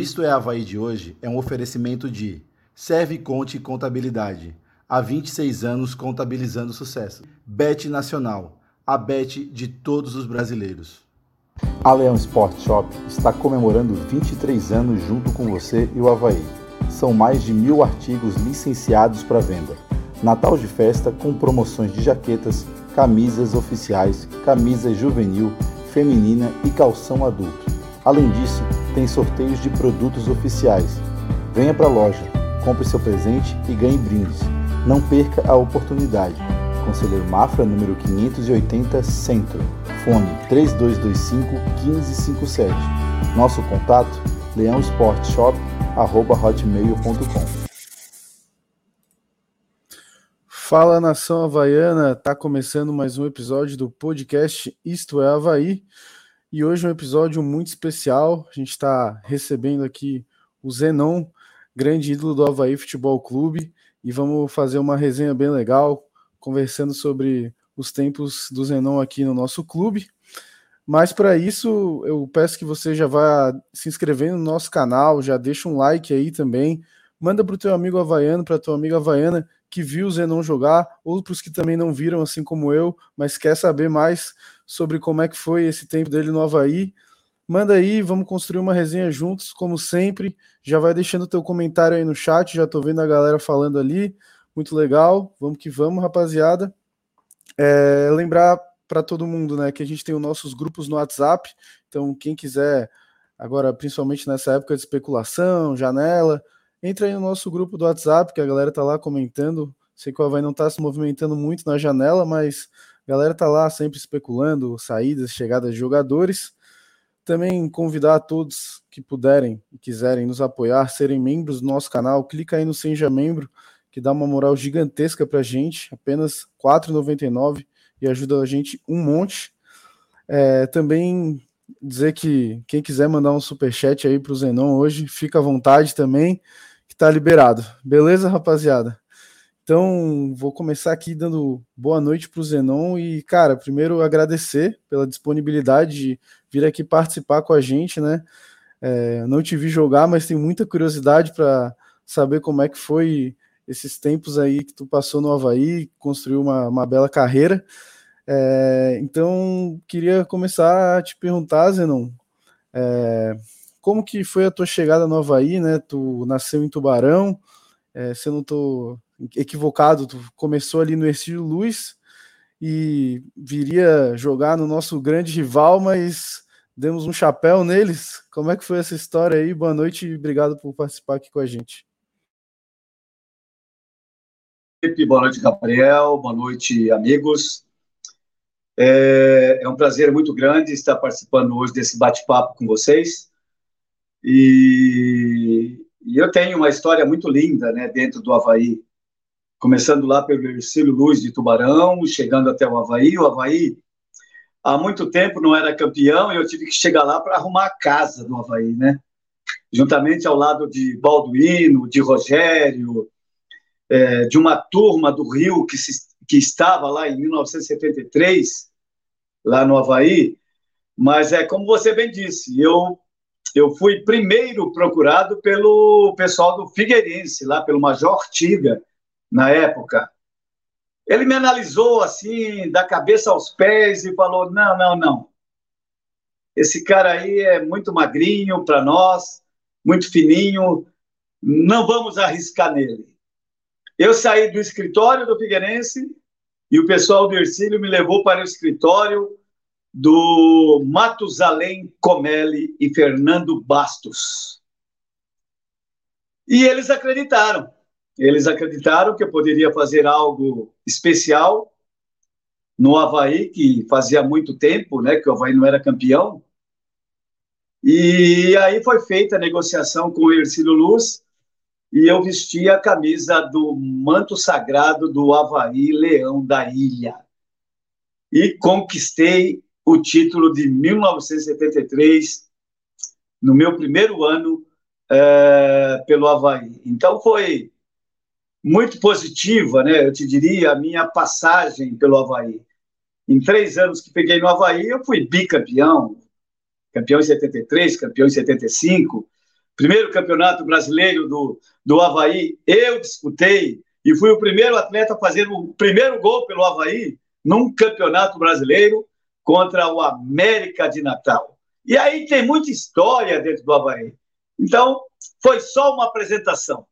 Isto é Havaí de hoje é um oferecimento de Serve Conte Contabilidade. Há 26 anos contabilizando sucesso. Bet Nacional, a bet de todos os brasileiros. A Leão Sport Shop está comemorando 23 anos junto com você e o Havaí. São mais de mil artigos licenciados para venda. Natal de festa com promoções de jaquetas, camisas oficiais, camisa juvenil, feminina e calção adulto. Além disso, tem sorteios de produtos oficiais. Venha para a loja, compre seu presente e ganhe brindes. Não perca a oportunidade. Conselheiro Mafra, número 580, Centro. Fone 3225-1557. Nosso contato, leãosportshop.hotmail.com Fala nação havaiana, tá começando mais um episódio do podcast Isto é Havaí. E hoje é um episódio muito especial. A gente está recebendo aqui o Zenon, grande ídolo do Havaí Futebol Clube, e vamos fazer uma resenha bem legal, conversando sobre os tempos do Zenon aqui no nosso clube. Mas para isso, eu peço que você já vá se inscrevendo no nosso canal, já deixa um like aí também, manda para o teu amigo havaiano, para tua amiga havaiana que viu o Zenon jogar, ou para os que também não viram, assim como eu, mas quer saber mais sobre como é que foi esse tempo dele no Havaí. Manda aí, vamos construir uma resenha juntos, como sempre. Já vai deixando teu comentário aí no chat, já tô vendo a galera falando ali. Muito legal, vamos que vamos, rapaziada. É, lembrar para todo mundo, né, que a gente tem os nossos grupos no WhatsApp. Então, quem quiser, agora, principalmente nessa época de especulação, janela, Entra aí no nosso grupo do WhatsApp, que a galera tá lá comentando. Sei que o Havaí não tá se movimentando muito na janela, mas a galera tá lá sempre especulando saídas, chegadas de jogadores. Também convidar a todos que puderem e quiserem nos apoiar, serem membros do nosso canal. Clica aí no Seja Membro, que dá uma moral gigantesca pra gente, apenas R$ 4,99 e ajuda a gente um monte. É, também dizer que quem quiser mandar um super chat aí pro Zenon hoje, fica à vontade também que tá liberado. Beleza, rapaziada? Então, vou começar aqui dando boa noite para o Zenon e, cara, primeiro agradecer pela disponibilidade de vir aqui participar com a gente, né? É, não te vi jogar, mas tenho muita curiosidade para saber como é que foi esses tempos aí que tu passou no Havaí, construiu uma, uma bela carreira. É, então, queria começar a te perguntar, Zenon, é, como que foi a tua chegada no Havaí, né? Tu nasceu em Tubarão, é, se eu não estou equivocado, começou ali no Ercílio Luz e viria jogar no nosso grande rival, mas demos um chapéu neles. Como é que foi essa história aí? Boa noite e obrigado por participar aqui com a gente. Boa noite, Gabriel. Boa noite, amigos. É, é um prazer muito grande estar participando hoje desse bate-papo com vocês. E, e, eu tenho uma história muito linda né, dentro do Havaí, começando lá pelo Ercílio Luz de Tubarão, chegando até o Havaí. O Havaí, há muito tempo, não era campeão e eu tive que chegar lá para arrumar a casa do Havaí, né? Juntamente ao lado de Balduino, de Rogério, é, de uma turma do Rio que, se, que estava lá em 1973, lá no Havaí. Mas é como você bem disse, eu eu fui primeiro procurado pelo pessoal do Figueirense, lá pelo Major Ortiga, na época. Ele me analisou assim, da cabeça aos pés, e falou: não, não, não. Esse cara aí é muito magrinho para nós, muito fininho, não vamos arriscar nele. Eu saí do escritório do Figueirense e o pessoal do Ercílio me levou para o escritório do Matusalém Comelli e Fernando Bastos. E eles acreditaram. Eles acreditaram que eu poderia fazer algo especial no Havaí, que fazia muito tempo né, que o Havaí não era campeão. E aí foi feita a negociação com o Ercílio Luz e eu vesti a camisa do manto sagrado do Havaí Leão da Ilha. E conquistei o título de 1973, no meu primeiro ano é, pelo Havaí. Então foi muito positiva, né? Eu te diria, a minha passagem pelo Havaí. Em três anos que peguei no Havaí, eu fui bicampeão, campeão em 73, campeão em 75, primeiro campeonato brasileiro do, do Havaí, eu disputei e fui o primeiro atleta a fazer o primeiro gol pelo Havaí num campeonato brasileiro contra o América de Natal. E aí tem muita história dentro do Havaí. Então, foi só uma apresentação.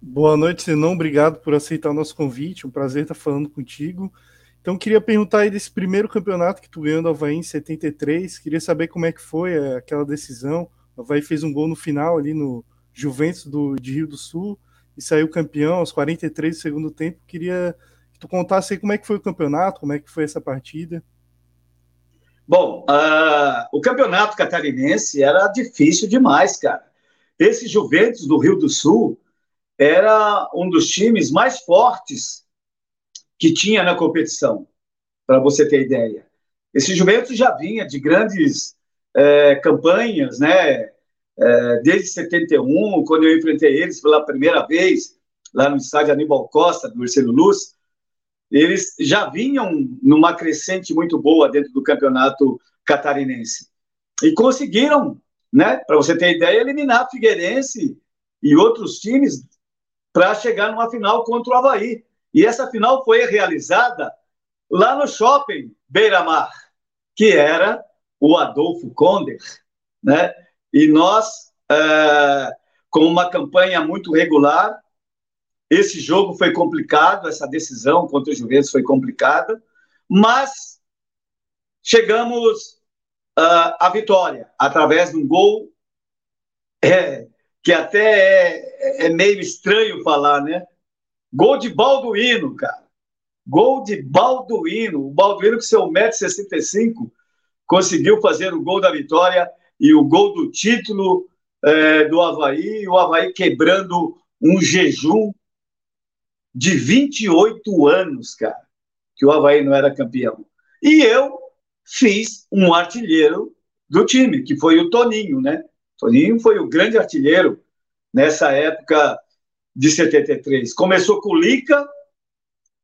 Boa noite, Senão. Obrigado por aceitar o nosso convite. Um prazer estar falando contigo. Então, queria perguntar aí desse primeiro campeonato que tu ganhou no Havaí em 73. Queria saber como é que foi é, aquela decisão. O Havaí fez um gol no final ali no Juventus do, de Rio do Sul e saiu campeão aos 43 do segundo tempo. Queria que tu contasse aí como é que foi o campeonato, como é que foi essa partida. Bom, uh, o campeonato catarinense era difícil demais, cara. Esse Juventus do Rio do Sul era um dos times mais fortes que tinha na competição, para você ter ideia. Esse Juventus já vinha de grandes é, campanhas, né? É, desde 71, quando eu enfrentei eles pela primeira vez, lá no estádio Aníbal Costa, do Marcelo Luz, eles já vinham numa crescente muito boa dentro do campeonato catarinense. E conseguiram, né, para você ter ideia, eliminar Figueirense e outros times para chegar numa final contra o Havaí. E essa final foi realizada lá no shopping Beira Mar, que era o Adolfo Konder, né? E nós, é, com uma campanha muito regular, esse jogo foi complicado, essa decisão contra o Juventus foi complicada, mas chegamos uh, à vitória através de um gol é, que até é, é meio estranho falar, né? Gol de Balduino, cara. Gol de Balduino. O Balduino, com seu 1,65m, conseguiu fazer o gol da vitória e o gol do título é, do Havaí. O Havaí quebrando um jejum de 28 anos, cara, que o Havaí não era campeão. E eu fiz um artilheiro do time, que foi o Toninho, né? Toninho foi o grande artilheiro nessa época de 73. Começou com o Lica,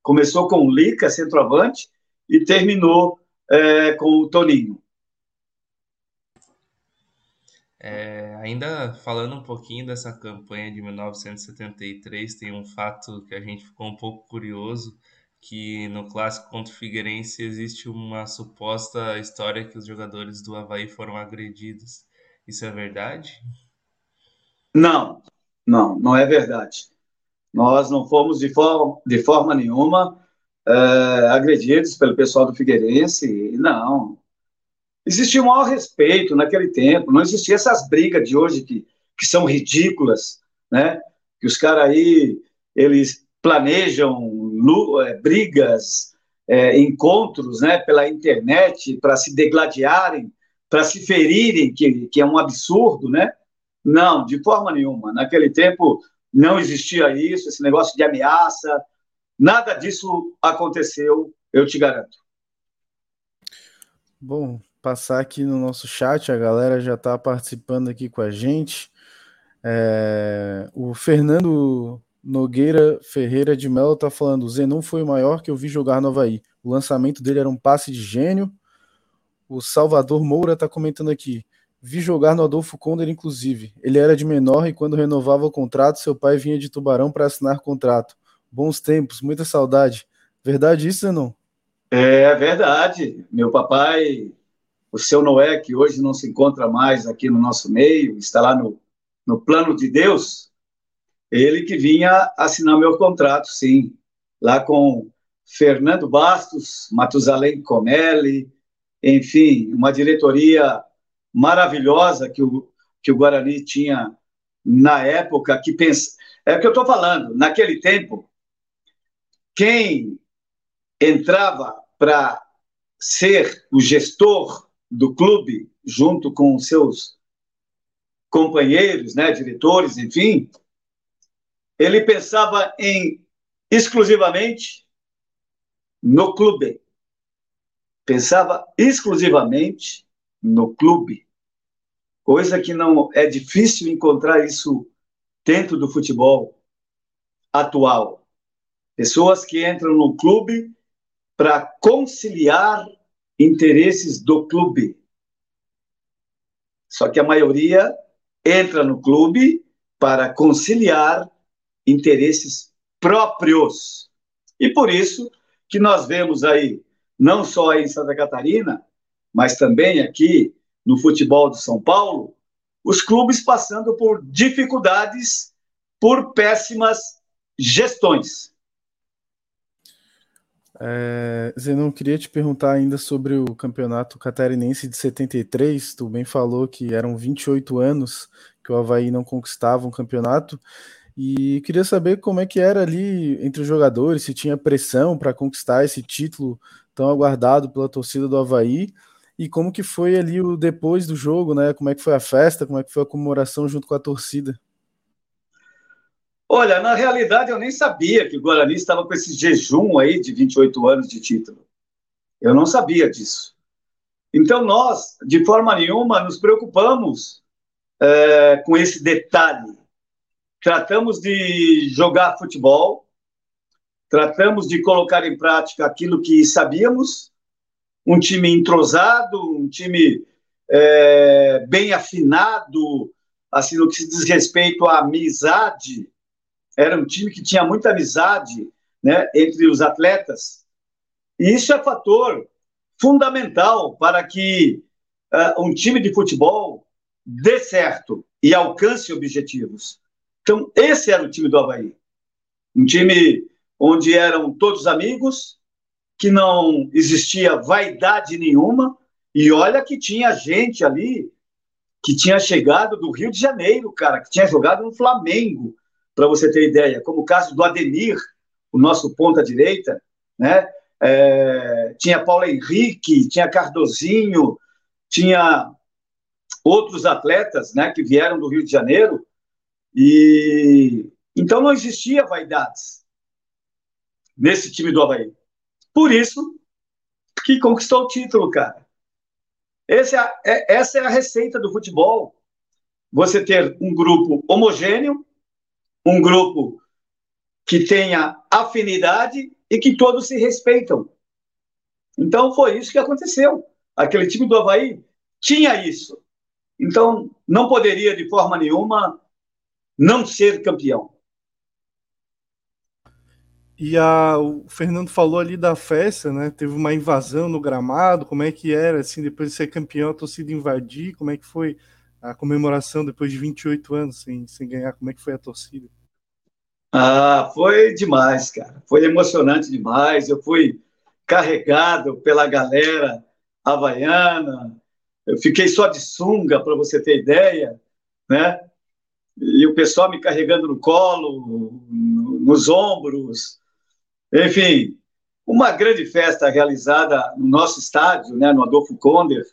começou com o Lica, centroavante, e terminou é, com o Toninho. É, ainda falando um pouquinho dessa campanha de 1973, tem um fato que a gente ficou um pouco curioso, que no clássico contra o Figueirense existe uma suposta história que os jogadores do Havaí foram agredidos. Isso é verdade? Não, não, não é verdade. Nós não fomos de forma, de forma nenhuma é, agredidos pelo pessoal do Figueirense, não. Existia um maior respeito naquele tempo, não existia essas brigas de hoje que, que são ridículas, né? Que os caras aí, eles planejam é, brigas, é, encontros, né, pela internet para se degladiarem, para se ferirem, que, que é um absurdo, né? Não, de forma nenhuma. Naquele tempo não existia isso, esse negócio de ameaça, nada disso aconteceu, eu te garanto. Bom, passar aqui no nosso chat, a galera já está participando aqui com a gente. É, o Fernando Nogueira Ferreira de Mello está falando: o Zenon foi o maior que eu vi jogar no Havaí. O lançamento dele era um passe de gênio. O Salvador Moura está comentando aqui: Vi jogar no Adolfo Konder, inclusive. Ele era de menor e quando renovava o contrato, seu pai vinha de Tubarão para assinar contrato. Bons tempos, muita saudade. Verdade isso não? É verdade. Meu papai, o seu Noé, que hoje não se encontra mais aqui no nosso meio, está lá no, no plano de Deus, ele que vinha assinar meu contrato, sim. Lá com Fernando Bastos, Matusalém Comelli, enfim, uma diretoria maravilhosa que o, que o Guarani tinha na época, que pensa. É o que eu estou falando, naquele tempo, quem entrava para ser o gestor do clube, junto com seus companheiros, né, diretores, enfim, ele pensava em exclusivamente no clube. Pensava exclusivamente no clube coisa que não é difícil encontrar isso dentro do futebol atual. Pessoas que entram no clube para conciliar interesses do clube. Só que a maioria entra no clube para conciliar interesses próprios. E por isso que nós vemos aí, não só em Santa Catarina, mas também aqui no futebol de São Paulo, os clubes passando por dificuldades por péssimas gestões. É, Zenon, queria te perguntar ainda sobre o campeonato catarinense de 73. Tu bem falou que eram 28 anos que o Havaí não conquistava um campeonato. E queria saber como é que era ali entre os jogadores, se tinha pressão para conquistar esse título tão aguardado pela torcida do Havaí. E como que foi ali o depois do jogo, né? Como é que foi a festa, como é que foi a comemoração junto com a torcida? Olha, na realidade eu nem sabia que o Guarani estava com esse jejum aí de 28 anos de título. Eu não sabia disso. Então nós, de forma nenhuma, nos preocupamos é, com esse detalhe. Tratamos de jogar futebol, tratamos de colocar em prática aquilo que sabíamos, um time entrosado, um time é, bem afinado, assim, no que se diz respeito à amizade, era um time que tinha muita amizade né, entre os atletas. E isso é fator fundamental para que uh, um time de futebol dê certo e alcance objetivos. Então, esse era o time do Havaí. Um time onde eram todos amigos, que não existia vaidade nenhuma, e olha que tinha gente ali que tinha chegado do Rio de Janeiro, cara, que tinha jogado no Flamengo, para você ter ideia, como o caso do Ademir, o nosso ponta-direita, né? É, tinha Paulo Henrique, tinha Cardozinho, tinha outros atletas né, que vieram do Rio de Janeiro, e então não existia vaidades nesse time do Havaí. Por isso que conquistou o título, cara. É, é, essa é a receita do futebol. Você ter um grupo homogêneo, um grupo que tenha afinidade e que todos se respeitam. Então foi isso que aconteceu. Aquele time do Havaí tinha isso. Então não poderia de forma nenhuma não ser campeão. E a, o Fernando falou ali da festa, né? Teve uma invasão no gramado. Como é que era, assim, depois de ser campeão, a torcida invadir? Como é que foi a comemoração depois de 28 anos sem, sem ganhar? Como é que foi a torcida? Ah, foi demais, cara. Foi emocionante demais. Eu fui carregado pela galera havaiana. Eu fiquei só de sunga, para você ter ideia, né? E o pessoal me carregando no colo, nos ombros. Enfim, uma grande festa realizada no nosso estádio, né, no Adolfo Konder,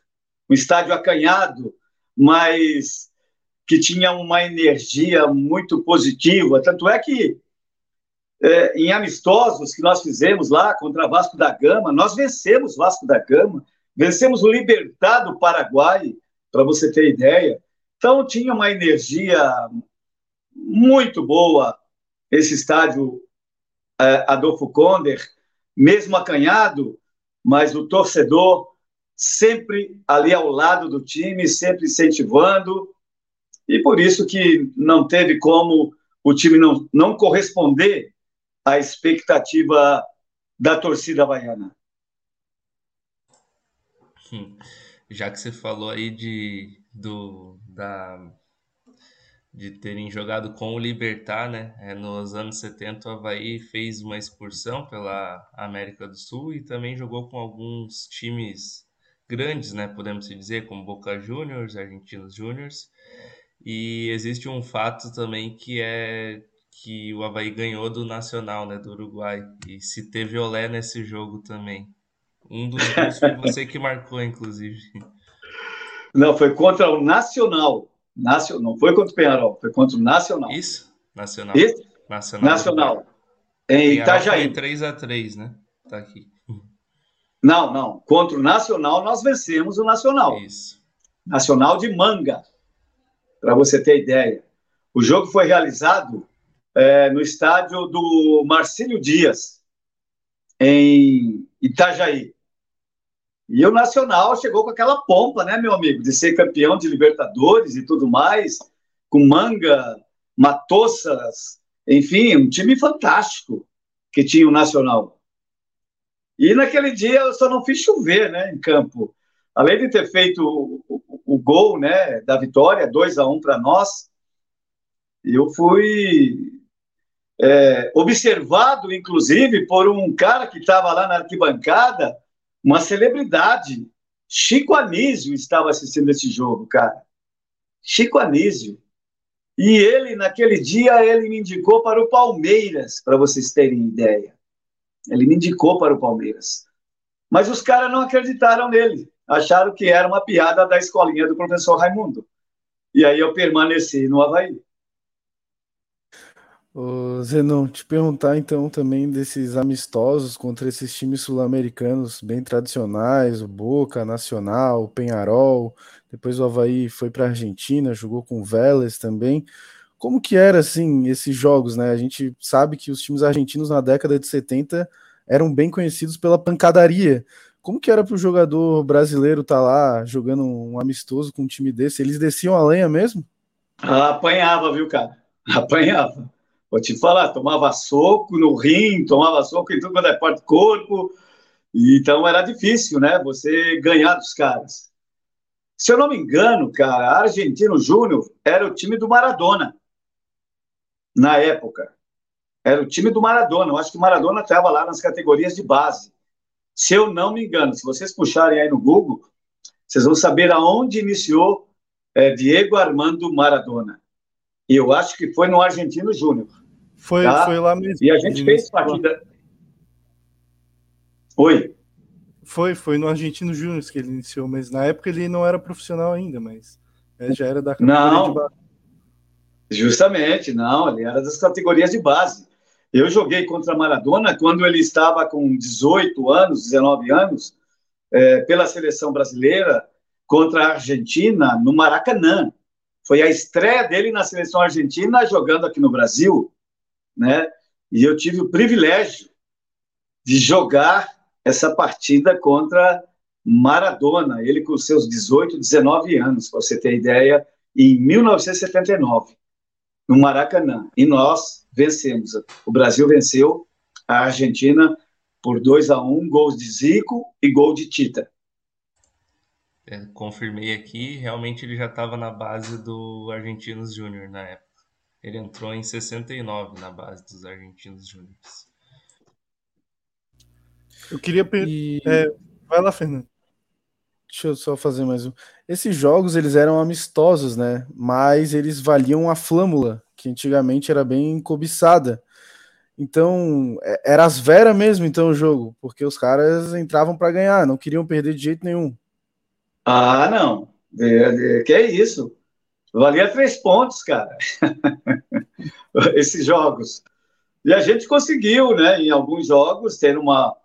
um estádio acanhado, mas que tinha uma energia muito positiva. Tanto é que é, em amistosos que nós fizemos lá contra Vasco da Gama, nós vencemos Vasco da Gama, vencemos o Libertad do Paraguai, para você ter ideia. Então tinha uma energia muito boa esse estádio Adolfo Konder, mesmo acanhado, mas o torcedor sempre ali ao lado do time, sempre incentivando, e por isso que não teve como o time não, não corresponder à expectativa da torcida baiana. Já que você falou aí de, do, da, de terem jogado com o Libertar, né? É, nos anos 70 o Havaí fez uma excursão pela América do Sul e também jogou com alguns times grandes, né? Podemos dizer, como Boca Juniors, Argentinos Juniors. E existe um fato também que é que o Havaí ganhou do Nacional, né, do Uruguai. E se teve olé nesse jogo também. Um dos gols foi você que marcou, inclusive. Não, foi contra o Nacional. Nacional. Não foi contra o Penharol, foi contra o Nacional. Isso? Nacional. Nacional. Nacional. Em Itajaí. Foi 3x3, né? Tá aqui. Não, não. Contra o Nacional, nós vencemos o Nacional. Isso. Nacional de Manga para você ter ideia. O jogo foi realizado é, no estádio do Marcílio Dias, em Itajaí. E o Nacional chegou com aquela pompa, né, meu amigo, de ser campeão de Libertadores e tudo mais, com Manga, Matossas, enfim, um time fantástico que tinha o Nacional. E naquele dia eu só não fiz chover, né, em campo. Além de ter feito o, o, o gol, né, da vitória, 2 a 1 um para nós, eu fui é, observado, inclusive, por um cara que estava lá na arquibancada, uma celebridade. Chico Anísio estava assistindo esse jogo, cara. Chico Anísio. E ele, naquele dia, ele me indicou para o Palmeiras, para vocês terem ideia. Ele me indicou para o Palmeiras. Mas os caras não acreditaram nele. Acharam que era uma piada da escolinha do professor Raimundo. E aí eu permaneci no Havaí. Ô, Zenon, te perguntar então também desses amistosos contra esses times sul-americanos bem tradicionais, o Boca, Nacional, o Penharol, depois o Havaí foi para a Argentina, jogou com o Vélez também. Como que era assim esses jogos, né? A gente sabe que os times argentinos na década de 70 eram bem conhecidos pela pancadaria. Como que era para o jogador brasileiro estar tá lá jogando um amistoso com um time desse? Eles desciam a lenha mesmo? Apanhava, viu, cara? Apanhava. Vou te falar, tomava soco no rim, tomava soco em tudo quanto é parte do corpo. Então era difícil, né? Você ganhar dos caras. Se eu não me engano, cara, Argentino Júnior era o time do Maradona. Na época. Era o time do Maradona. Eu acho que o Maradona estava lá nas categorias de base. Se eu não me engano, se vocês puxarem aí no Google, vocês vão saber aonde iniciou é, Diego Armando Maradona. E eu acho que foi no Argentino Júnior. Foi, tá? foi lá mesmo. E a gente fez partida. Oi. Foi, foi no Argentino Júnior que ele iniciou, mas na época ele não era profissional ainda, mas é, já era da categoria não, de base. Justamente, não, ele era das categorias de base. Eu joguei contra Maradona quando ele estava com 18 anos, 19 anos, é, pela seleção brasileira contra a Argentina no Maracanã. Foi a estreia dele na seleção argentina jogando aqui no Brasil né? E eu tive o privilégio de jogar essa partida contra Maradona, ele com seus 18, 19 anos, para você ter ideia, em 1979, no Maracanã. E nós vencemos. O Brasil venceu a Argentina por 2 a 1 gols de Zico e gol de Tita. É, confirmei aqui, realmente ele já estava na base do Argentinos Júnior na época. Ele entrou em 69 na base dos Argentinos Júniores. Eu queria. E... É, vai lá, Fernando. Deixa eu só fazer mais um. Esses jogos eles eram amistosos, né? Mas eles valiam a flâmula, que antigamente era bem cobiçada. Então, é, era as veras mesmo, então, o jogo, porque os caras entravam para ganhar, não queriam perder de jeito nenhum. Ah, não. que é isso? Valia três pontos, cara. Esses jogos. E a gente conseguiu, né, em alguns jogos, ter uma,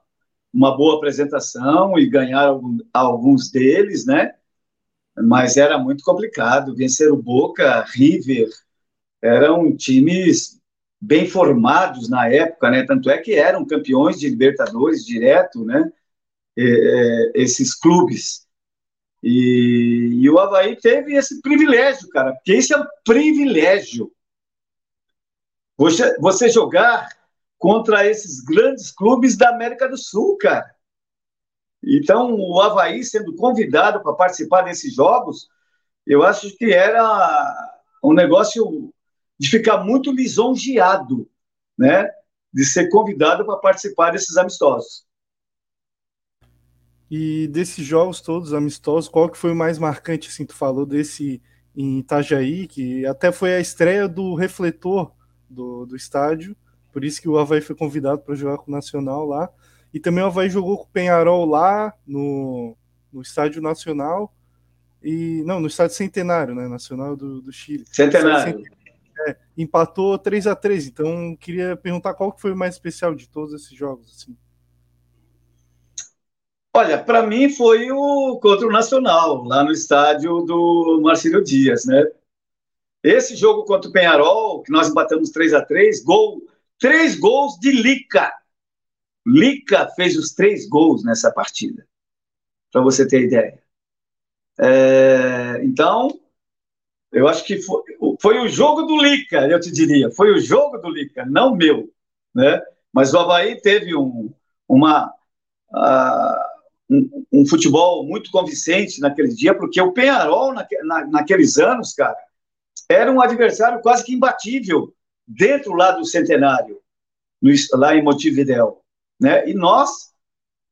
uma boa apresentação e ganhar algum, alguns deles, né? Mas era muito complicado. Vencer o Boca, River, eram times bem formados na época, né? Tanto é que eram campeões de Libertadores direto, né? É, esses clubes. E, e, o Havaí teve esse privilégio, cara, porque isso é um privilégio. Você, você jogar contra esses grandes clubes da América do Sul, cara. Então, o Havaí sendo convidado para participar desses jogos, eu acho que era um negócio de ficar muito lisonjeado, né? De ser convidado para participar desses amistosos. E desses jogos todos amistosos, qual que foi o mais marcante, assim, tu falou desse em Itajaí, que até foi a estreia do refletor do, do estádio, por isso que o Havaí foi convidado para jogar com o Nacional lá, e também o Havaí jogou com o Penharol lá no, no Estádio Nacional, e não, no Estádio Centenário, né, Nacional do, do Chile. Centenário. É, empatou 3 a 3 então queria perguntar qual que foi o mais especial de todos esses jogos, assim. Olha, para mim foi o contra o Nacional, lá no estádio do Marcelo Dias, né? Esse jogo contra o Penharol, que nós batemos 3 a 3 gol, três gols de Lica. Lica fez os três gols nessa partida. para você ter ideia. É, então, eu acho que foi, foi, o jogo do Lica, eu te diria, foi o jogo do Lica, não meu, né? Mas o Havaí teve um, uma, uh, um, futebol muito convincente naquele dia, porque o Penharol, na, na, naqueles anos, cara, era um adversário quase que imbatível dentro lá do Centenário, no, lá em Montevidéu, né? E nós,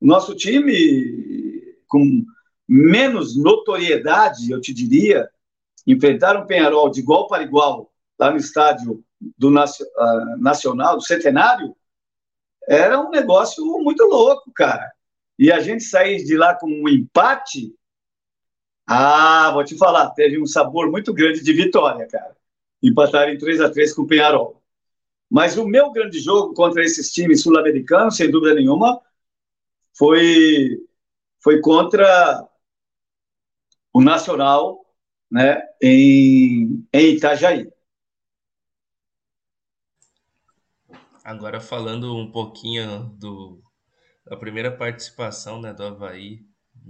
nosso time, com menos notoriedade, eu te diria, enfrentaram o Penharol de igual para igual lá no estádio do uh, Nacional, do Centenário, era um negócio muito louco, cara. E a gente sair de lá com um empate, ah, vou te falar, teve um sabor muito grande de vitória, cara. Empatar em 3 a 3 com o Penharol. Mas o meu grande jogo contra esses times sul-americanos, sem dúvida nenhuma, foi, foi contra o Nacional né, em, em Itajaí. Agora falando um pouquinho do, da primeira participação né, do Havaí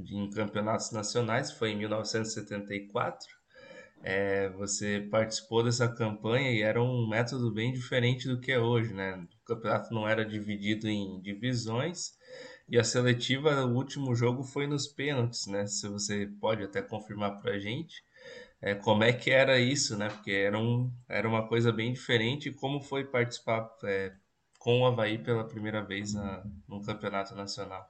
em campeonatos nacionais, foi em 1974. É, você participou dessa campanha e era um método bem diferente do que é hoje, né? O campeonato não era dividido em divisões e a seletiva, o último jogo foi nos pênaltis, né? Se você pode até confirmar para a gente é, como é que era isso, né? Porque era, um, era uma coisa bem diferente. Como foi participar é, com o Havaí pela primeira vez na, no campeonato nacional?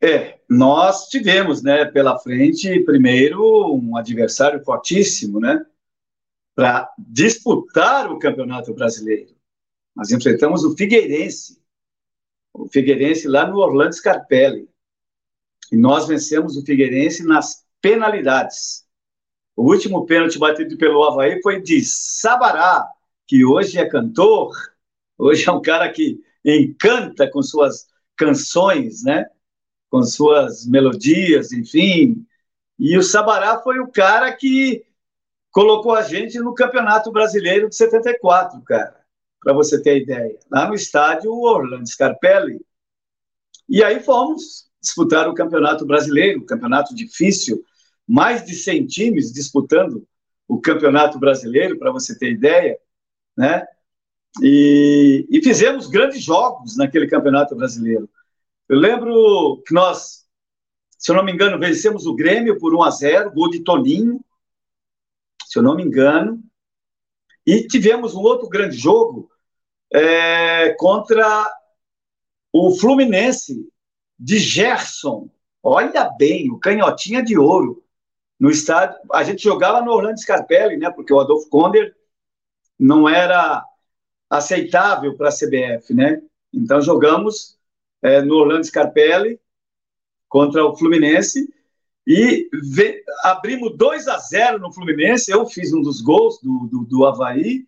É, nós tivemos, né, pela frente, primeiro, um adversário fortíssimo, né, para disputar o Campeonato Brasileiro. Nós enfrentamos o Figueirense, o Figueirense lá no Orlando Scarpelli. E nós vencemos o Figueirense nas penalidades. O último pênalti batido pelo Havaí foi de Sabará, que hoje é cantor, Hoje é um cara que encanta com suas canções, né? Com suas melodias, enfim. E o Sabará foi o cara que colocou a gente no Campeonato Brasileiro de 74, cara, para você ter ideia. Lá no estádio Orlando Scarpelli. E aí fomos disputar o Campeonato Brasileiro, campeonato difícil, mais de 100 times disputando o Campeonato Brasileiro, para você ter ideia, né? E, e, fizemos grandes jogos naquele campeonato brasileiro. Eu lembro que nós, se eu não me engano, vencemos o Grêmio por 1 a 0, gol de Toninho, se eu não me engano. E tivemos um outro grande jogo é, contra o Fluminense de Gerson. Olha bem, o canhotinha de ouro no estádio. A gente jogava no Orlando Scarpelli, né? Porque o Adolfo Konder não era aceitável para a CBF, né? Então jogamos é, no Orlando Scarpelli contra o Fluminense e abrimos 2 a 0 no Fluminense. Eu fiz um dos gols do, do, do Havaí.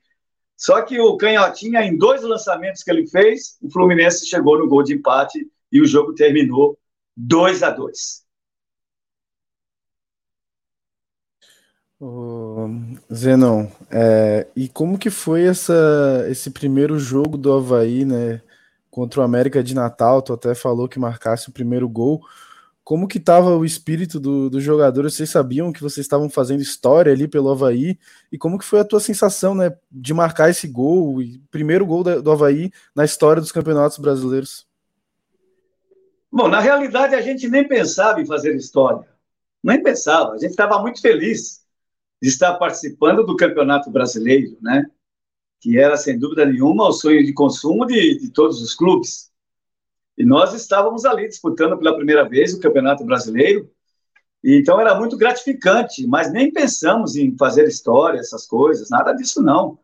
Só que o Canhotinha, em dois lançamentos que ele fez, o Fluminense chegou no gol de empate e o jogo terminou 2 a 2 Zenon, é, e como que foi essa, esse primeiro jogo do Havaí, né, contra o América de Natal? Tu até falou que marcasse o primeiro gol. Como que estava o espírito do, do jogador? Vocês sabiam que vocês estavam fazendo história ali pelo Havaí? E como que foi a tua sensação, né, de marcar esse gol, e primeiro gol da, do Havaí na história dos campeonatos brasileiros? Bom, na realidade a gente nem pensava em fazer história. Nem pensava, a gente estava muito feliz de estar participando do Campeonato Brasileiro, né? Que era, sem dúvida nenhuma, o sonho de consumo de, de todos os clubes. E nós estávamos ali disputando pela primeira vez o Campeonato Brasileiro, então era muito gratificante, mas nem pensamos em fazer história, essas coisas, nada disso não.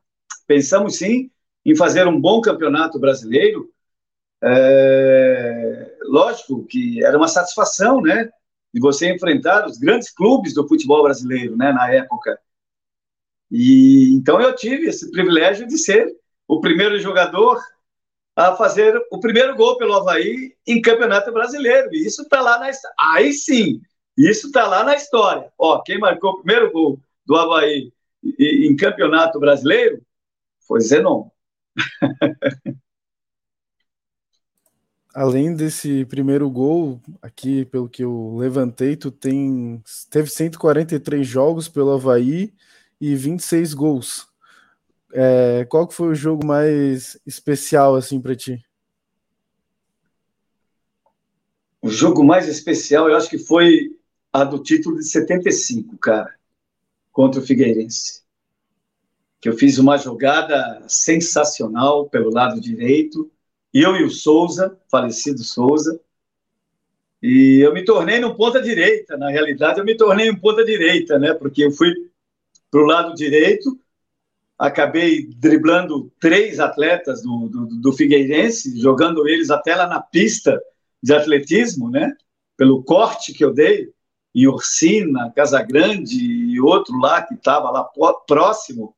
Pensamos sim em fazer um bom campeonato brasileiro. É... Lógico que era uma satisfação, né? De você enfrentar os grandes clubes do futebol brasileiro, né, na época. E então eu tive esse privilégio de ser o primeiro jogador a fazer o primeiro gol pelo Havaí em Campeonato Brasileiro. E isso está lá na aí sim, isso está lá na história. Ó, quem marcou o primeiro gol do Havaí em Campeonato Brasileiro foi Zenon. além desse primeiro gol, aqui pelo que eu levantei, tu tem teve 143 jogos pelo Havaí e 26 gols. É, qual que foi o jogo mais especial assim para ti? O jogo mais especial, eu acho que foi a do título de 75, cara, contra o Figueirense. Que eu fiz uma jogada sensacional pelo lado direito, eu e o Souza, falecido Souza, e eu me tornei no ponta direita, na realidade eu me tornei um ponta direita, né? Porque eu fui para o lado direito, acabei driblando três atletas do, do, do, Figueirense, jogando eles até lá na pista de atletismo, né? Pelo corte que eu dei, em Ursina, Casagrande e outro lá que estava lá próximo.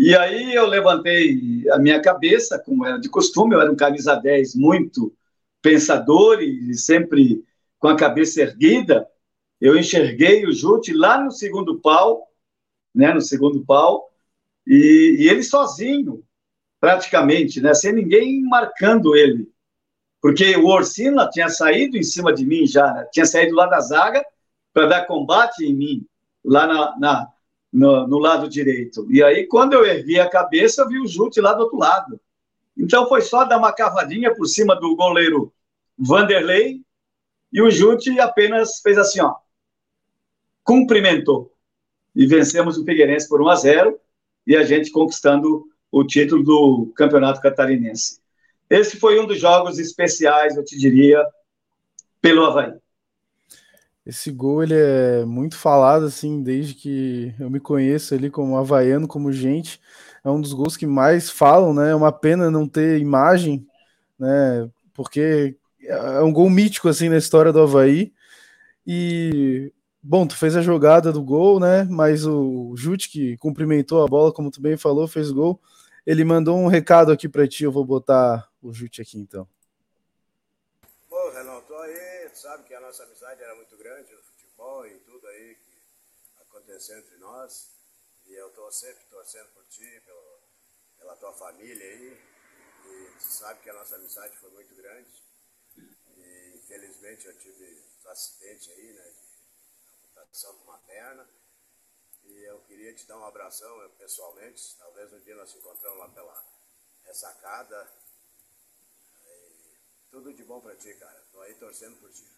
E aí eu levantei a minha cabeça, como era de costume, eu era um camisa 10 muito pensador e sempre com a cabeça erguida. Eu enxerguei o Jute lá no segundo pau, né, no segundo pau, e, e ele sozinho, praticamente, né, sem ninguém marcando ele. Porque o Orsina tinha saído em cima de mim já, né, tinha saído lá da zaga para dar combate em mim, lá na, na no, no, lado direito. E aí, quando eu ergui a cabeça, eu vi o Jute lá do outro lado. Então, foi só dar uma cavadinha por cima do goleiro Vanderlei e o Jute apenas fez assim, ó, cumprimentou. E vencemos o Figueirense por 1 a 0 e a gente conquistando o título do Campeonato Catarinense. Esse foi um dos jogos especiais, eu te diria, pelo Havaí. Esse gol ele é muito falado assim desde que eu me conheço ali como havaiano, como gente. É um dos gols que mais falam, né? É uma pena não ter imagem, né? Porque é um gol mítico assim na história do Havaí. E bom, tu fez a jogada do gol, né? Mas o Jute que cumprimentou a bola, como tu bem falou, fez gol. Ele mandou um recado aqui para ti, eu vou botar o Jute aqui então. Bom, Renan, tô aí, sabe que a nossa amizade era muito grande no futebol e tudo aí que aconteceu entre nós. E eu tô sempre torcendo por ti, pelo, pela tua família aí. E tu sabe que a nossa amizade foi muito grande. E infelizmente eu tive um acidente aí, né? De amputação de uma perna. E eu queria te dar um abração eu, pessoalmente. Talvez um dia nós nos encontramos lá pela ressacada. Tudo de bom pra ti, cara. Tô aí torcendo por ti.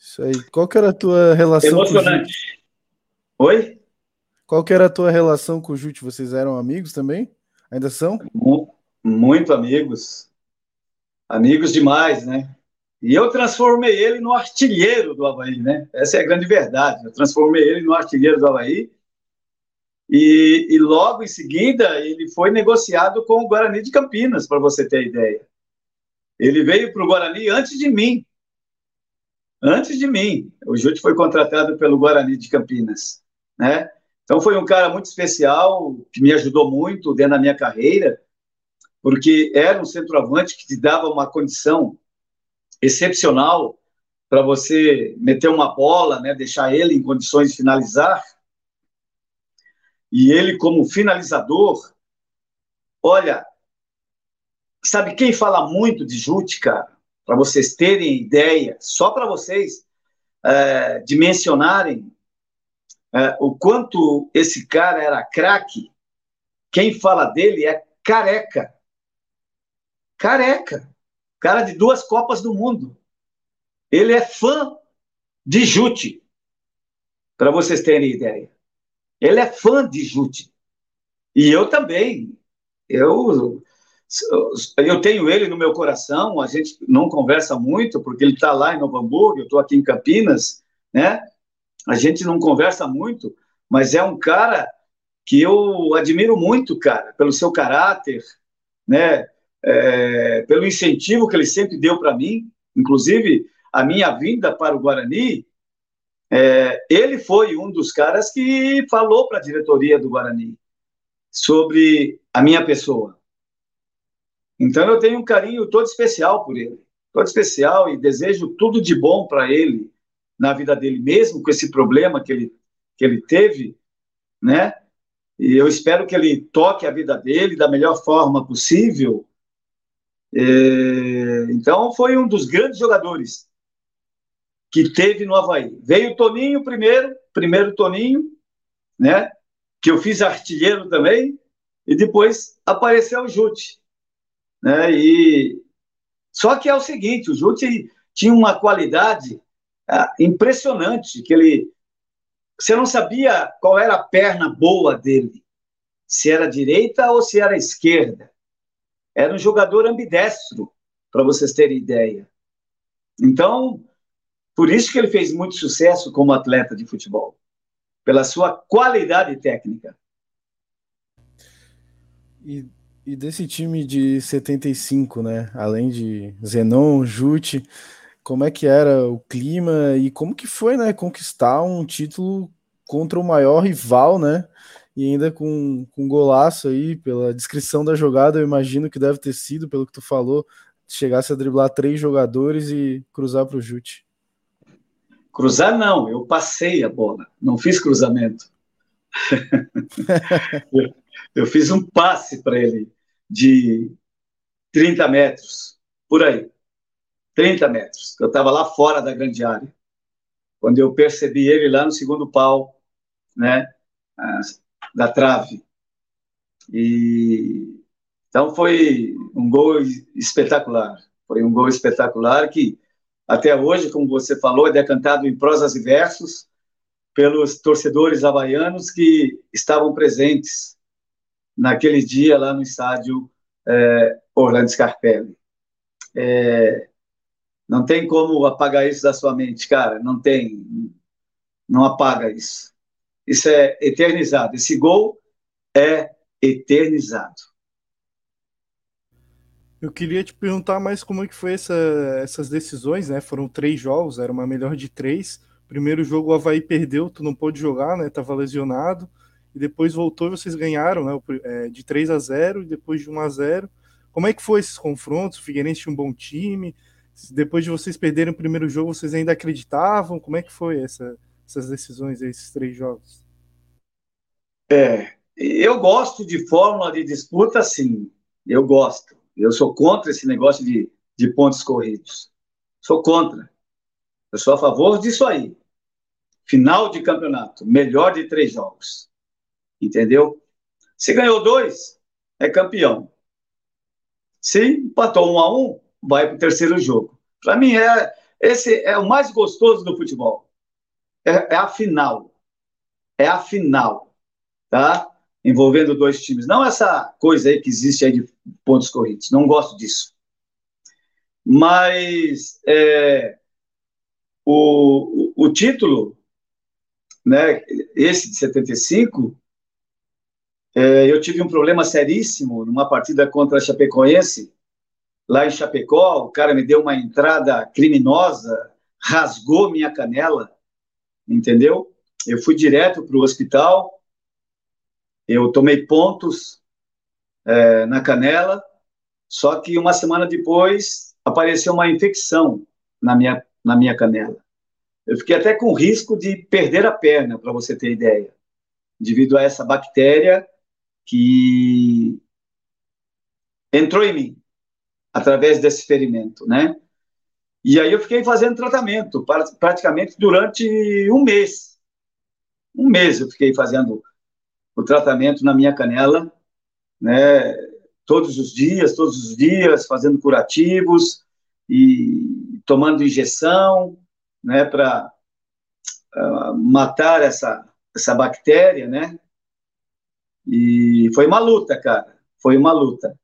Isso aí. Qual que era a tua relação Emocionante. com o Oi? Qual que era a tua relação com o Jute? Vocês eram amigos também? Ainda são? Muito amigos. Amigos demais, né? E eu transformei ele no artilheiro do Havaí, né? Essa é a grande verdade. Eu transformei ele no artilheiro do Havaí e, e, logo em seguida ele foi negociado com o Guarani de Campinas, para você ter ideia. Ele veio para o Guarani antes de mim. Antes de mim. O Júlio foi contratado pelo Guarani de Campinas. Né? Então foi um cara muito especial, que me ajudou muito dentro da minha carreira, porque era um centroavante que te dava uma condição excepcional para você meter uma bola, né, deixar ele em condições de finalizar e ele, como finalizador, olha, sabe quem fala muito de Jute, cara? Para vocês terem ideia, só para vocês é, dimensionarem é, o quanto esse cara era craque, quem fala dele é careca. Careca. Cara de duas Copas do Mundo. Ele é fã de Jute, para vocês terem ideia. Ele é fã de Jute. E eu também. Eu, eu tenho ele no meu coração, a gente não conversa muito, porque ele está lá em Novo Hamburgo, eu estou aqui em Campinas, né? A gente não conversa muito, mas é um cara que eu admiro muito, cara, pelo seu caráter, né? É, pelo incentivo que ele sempre deu para mim, inclusive a minha vinda para o Guarani, é, ele foi um dos caras que falou para a diretoria do Guarani sobre a minha pessoa. Então eu tenho um carinho todo especial por ele, todo especial e desejo tudo de bom para ele na vida dele mesmo com esse problema que ele que ele teve, né? e eu espero que ele toque a vida dele da melhor forma possível. É, então, foi um dos grandes jogadores que teve no Havaí. Veio o Toninho primeiro, primeiro Toninho, né? Que eu fiz artilheiro também, e depois apareceu o Jute, né? E só que é o seguinte, o Jute tinha uma qualidade ah, impressionante, que ele você não sabia qual era a perna boa dele, se era direita ou se era esquerda. Era um jogador ambidestro, para vocês terem ideia. Então, por isso que ele fez muito sucesso como atleta de futebol, pela sua qualidade técnica. E, e desse time de 75, né? Além de Zenon, Jute, como é que era o clima e como que foi, né, conquistar um título contra o maior rival, né? E ainda com, com golaço aí, pela descrição da jogada, eu imagino que deve ter sido, pelo que tu falou, chegasse a driblar três jogadores e cruzar para o Jute. Cruzar não, eu passei a bola, não fiz cruzamento. eu, eu, fiz um passe para ele de 30 metros, por aí. 30 metros. Eu estava lá fora da grande área. Quando eu percebi ele lá no segundo pau, né, da trave. E então foi um gol espetacular. Foi um gol espetacular que até hoje, como você falou, é decantado em prosas e versos pelos torcedores havaianos que estavam presentes naquele dia lá no estádio é, Orlando Scarpelli. É, não tem como apagar isso da sua mente, cara. Não tem. Não apaga isso. Isso é eternizado. Esse gol é eternizado. Eu queria te perguntar mais como é que foi essa, essas decisões, né? Foram três jogos, era uma melhor de três. Primeiro jogo o Havaí perdeu, tu não pôde jogar, né? Tava lesionado. E depois voltou e vocês ganharam, né? É, de 3 a 0 e depois de 1 a 0 Como é que foi esses confrontos? O Figueirense tinha um bom time. Depois de vocês perderem o primeiro jogo, vocês ainda acreditavam? Como é que foi essa, essas decisões, esses três jogos? É, eu gosto de fórmula de disputa, sim. Eu gosto. Eu sou contra esse negócio de, de pontos corridos. Sou contra. Eu sou a favor disso aí. Final de campeonato, melhor de três jogos. Entendeu? Se ganhou dois, é campeão. Se empatou um a um, vai para o terceiro jogo. Para mim, é, esse é o mais gostoso do futebol. É, é a final. É a final. Tá? envolvendo dois times. Não essa coisa aí que existe aí de pontos corridos. Não gosto disso. Mas é, o, o, o título, né, esse de 75, é, eu tive um problema seríssimo numa partida contra a Chapecoense, lá em Chapecó. O cara me deu uma entrada criminosa, rasgou minha canela, entendeu? Eu fui direto para o hospital eu tomei pontos é, na canela, só que uma semana depois apareceu uma infecção na minha, na minha canela. Eu fiquei até com risco de perder a perna, para você ter ideia, devido a essa bactéria que entrou em mim através desse ferimento, né? E aí eu fiquei fazendo tratamento praticamente durante um mês. Um mês eu fiquei fazendo o tratamento na minha canela, né? Todos os dias, todos os dias, fazendo curativos e tomando injeção, né? Para uh, ah, matar essa essa bactéria, né? E foi uma luta, cara. Foi uma luta.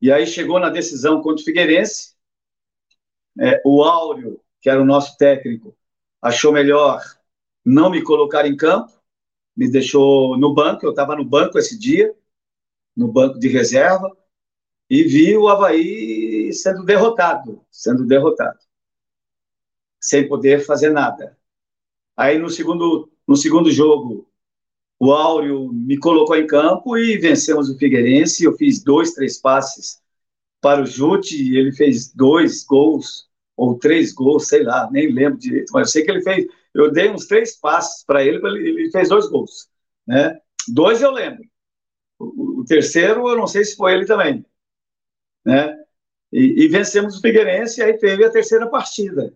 E aí chegou na decisão contra o Figueirense. É, o Áureo, que era o nosso técnico, achou melhor não me colocar em campo me deixou no banco, eu estava no banco esse dia, no banco de reserva, e vi o Havaí sendo derrotado, sendo derrotado, sem poder fazer nada. Aí no segundo, no segundo jogo, o Áureo me colocou em campo e vencemos o Figueirense. Eu fiz dois, três passes para o Jute, ele fez dois gols, ou três gols, sei lá, nem lembro direito, mas eu sei que ele fez, eu dei uns três passes para ele, ele fez dois gols. Né? Dois eu lembro, o, o, terceiro, eu não sei se foi ele também, né? E, e, vencemos o Figueirense, e aí teve a terceira partida,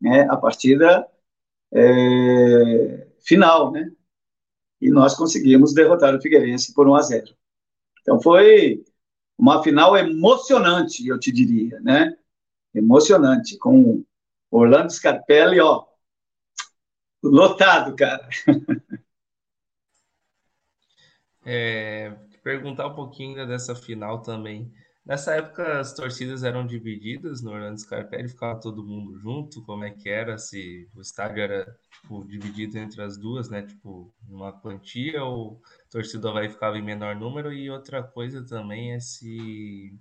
né? A partida é, final, né? E nós conseguimos derrotar o Figueirense por 1 a 0. Então foi uma final emocionante, eu te diria, né? Emocionante, com Orlando Scarpelli, ó, lotado, cara. É, perguntar um pouquinho dessa final também. Nessa época as torcidas eram divididas no Orlando Scarpelli, ficava todo mundo junto, como é que era? Se o estádio era tipo, dividido entre as duas, né? Tipo, uma quantia ou a torcida Havaí ficava em menor número? E outra coisa também é se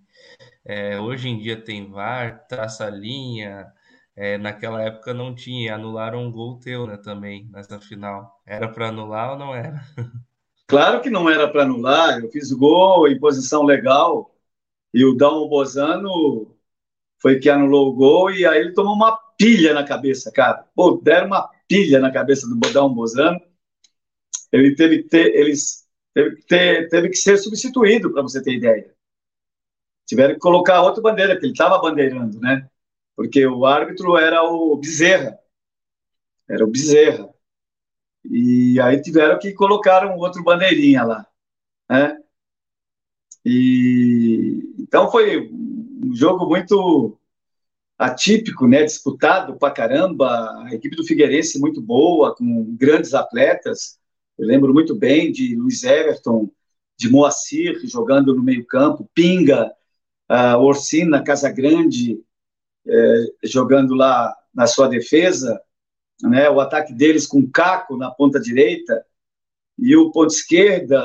é, hoje em dia tem VAR, traça linha, é, naquela época não tinha, anularam um gol teu, né, também, nessa final. Era para anular ou não era? Claro que não era para anular, eu fiz gol em posição legal, e o Dalmo Bozano foi que anulou o gol, e aí ele tomou uma pilha na cabeça, cara. Pô, deram uma pilha na cabeça do Dalmo Bozano. Ele teve que ter, eles teve que, ter, teve que ser substituído, para você ter ideia. Tiveram que colocar outra bandeira, que ele estava bandeirando, né? porque o árbitro era o Bezerra, era o Bezerra. E aí tiveram que colocar um outro bandeirinha lá, né? E então foi um jogo muito atípico, né? Disputado pra caramba. A equipe do Figueirense muito boa, com grandes atletas. Eu lembro muito bem de Luiz Everton, de Moacir jogando no meio-campo, Pinga, uh, Orsina, Casagrande, é, jogando lá na sua defesa, né, o ataque deles com Caco na ponta direita e o ponto esquerda,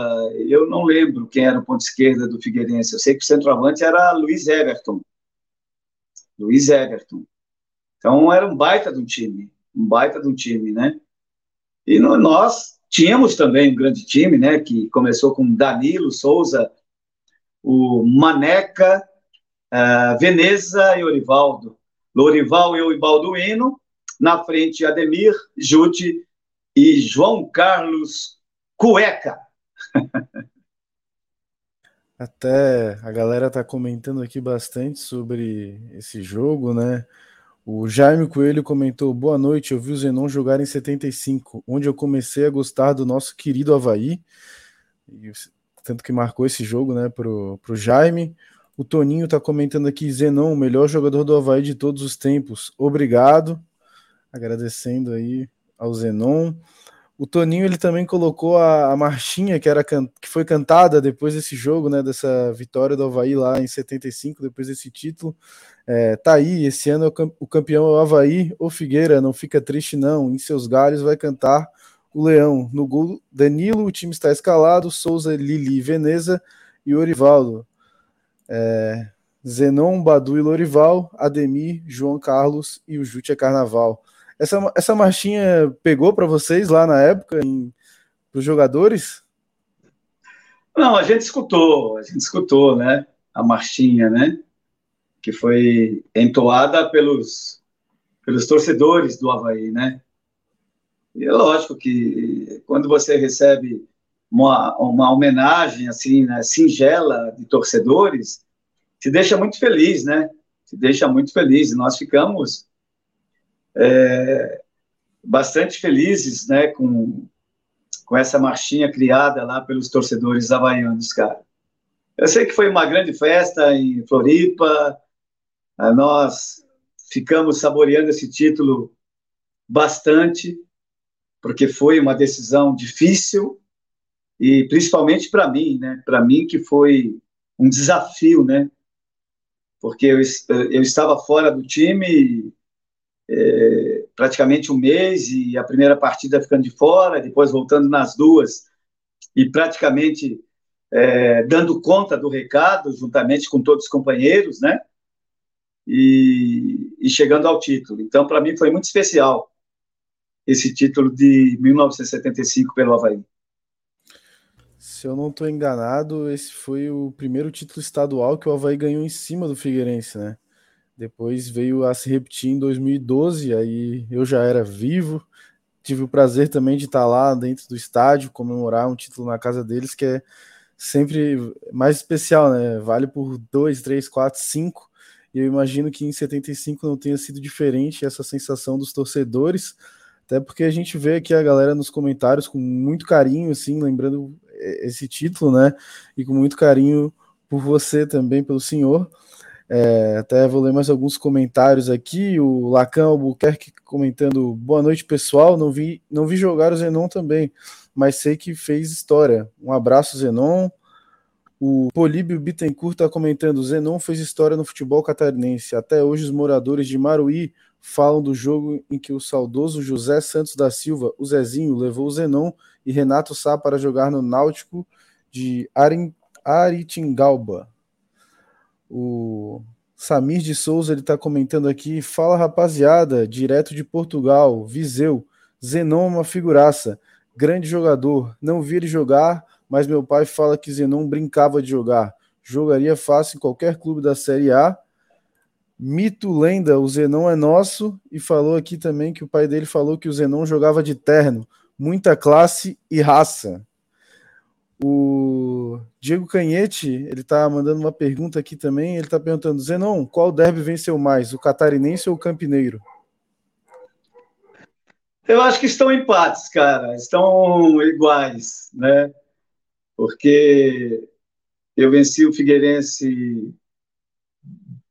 eu não lembro quem era o ponto esquerda do Figueirense, eu sei que o centroavante era Luiz Everton. Luiz Everton. Então era um baita de um time, um baita de um time, né? E no, nós tínhamos também um grande time, né, que começou com Danilo Souza, o Maneca, uh, Veneza e Orivaldo. Lorival e o Balduino, na frente Ademir, Jute e João Carlos Cueca. Até a galera tá comentando aqui bastante sobre esse jogo, né? O Jaime Coelho comentou: Boa noite, eu vi o Zenon jogar em 75, onde eu comecei a gostar do nosso querido Havaí. tanto que marcou esse jogo, né, pro, pro Jaime. O Toninho está comentando aqui, Zenon, o melhor jogador do Havaí de todos os tempos. Obrigado. Agradecendo aí ao Zenon. O Toninho ele também colocou a, a marchinha que era que foi cantada depois desse jogo, né, dessa vitória do Havaí lá em 75, depois desse título. É, tá aí, esse ano é o campeão é o Havaí, o Figueira, não fica triste não, em seus galhos vai cantar o Leão. No gol, Danilo, o time está escalado, Souza, Lili, Veneza e Orivaldo é, Zenon, Badu e Lorival, Ademir, João Carlos e o Jute é Carnaval. Essa, essa marchinha pegou para vocês lá na época, para os jogadores? Não, a gente escutou, a gente escutou, né? A marchinha, né? Que foi entoada pelos, pelos torcedores do Havaí, né? E é lógico que quando você recebe uma, uma homenagem assim, né, singela de torcedores, te deixa muito feliz, né? Te deixa muito feliz. Nós ficamos é, bastante felizes, né, com, com essa marchinha criada lá pelos torcedores havaianos, cara. Eu sei que foi uma grande festa em Floripa, nós ficamos saboreando esse título bastante, porque foi uma decisão difícil, e principalmente para mim, né? Para mim que foi um desafio, né? Porque eu, eu estava fora do time é, praticamente um mês e a primeira partida ficando de fora, depois voltando nas duas e praticamente é, dando conta do recado juntamente com todos os companheiros, né? E, e chegando ao título. Então, para mim foi muito especial esse título de 1975 pelo Havaí. Se eu não estou enganado, esse foi o primeiro título estadual que o Havaí ganhou em cima do Figueirense, né? Depois veio a se repetir em 2012, aí eu já era vivo. Tive o prazer também de estar lá dentro do estádio, comemorar um título na casa deles, que é sempre mais especial, né? Vale por 2, 3, 4, 5. E eu imagino que em 75 não tenha sido diferente essa sensação dos torcedores, até porque a gente vê aqui a galera nos comentários com muito carinho, assim, lembrando esse título, né? E com muito carinho por você também, pelo senhor. É, até vou ler mais alguns comentários aqui. O Lacan Albuquerque comentando: Boa noite, pessoal. Não vi, não vi jogar o Zenon também, mas sei que fez história. Um abraço, Zenon. O Políbio Bittencourt está comentando: Zenon fez história no futebol catarinense. Até hoje, os moradores de Maruí falam do jogo em que o saudoso José Santos da Silva, o Zezinho, levou o Zenon e Renato Sá para jogar no Náutico de Aritingalba. O Samir de Souza ele está comentando aqui: fala rapaziada, direto de Portugal, Viseu. Zenon é uma figuraça, grande jogador. Não vi ele jogar, mas meu pai fala que Zenon brincava de jogar. Jogaria fácil em qualquer clube da Série A. Mito lenda, o Zenon é nosso. E falou aqui também que o pai dele falou que o Zenon jogava de terno. Muita classe e raça. O Diego Canhete, ele tá mandando uma pergunta aqui também. Ele tá perguntando: Zenon, qual derby venceu mais, o catarinense ou o campineiro? Eu acho que estão empates, cara. Estão iguais, né? Porque eu venci o Figueirense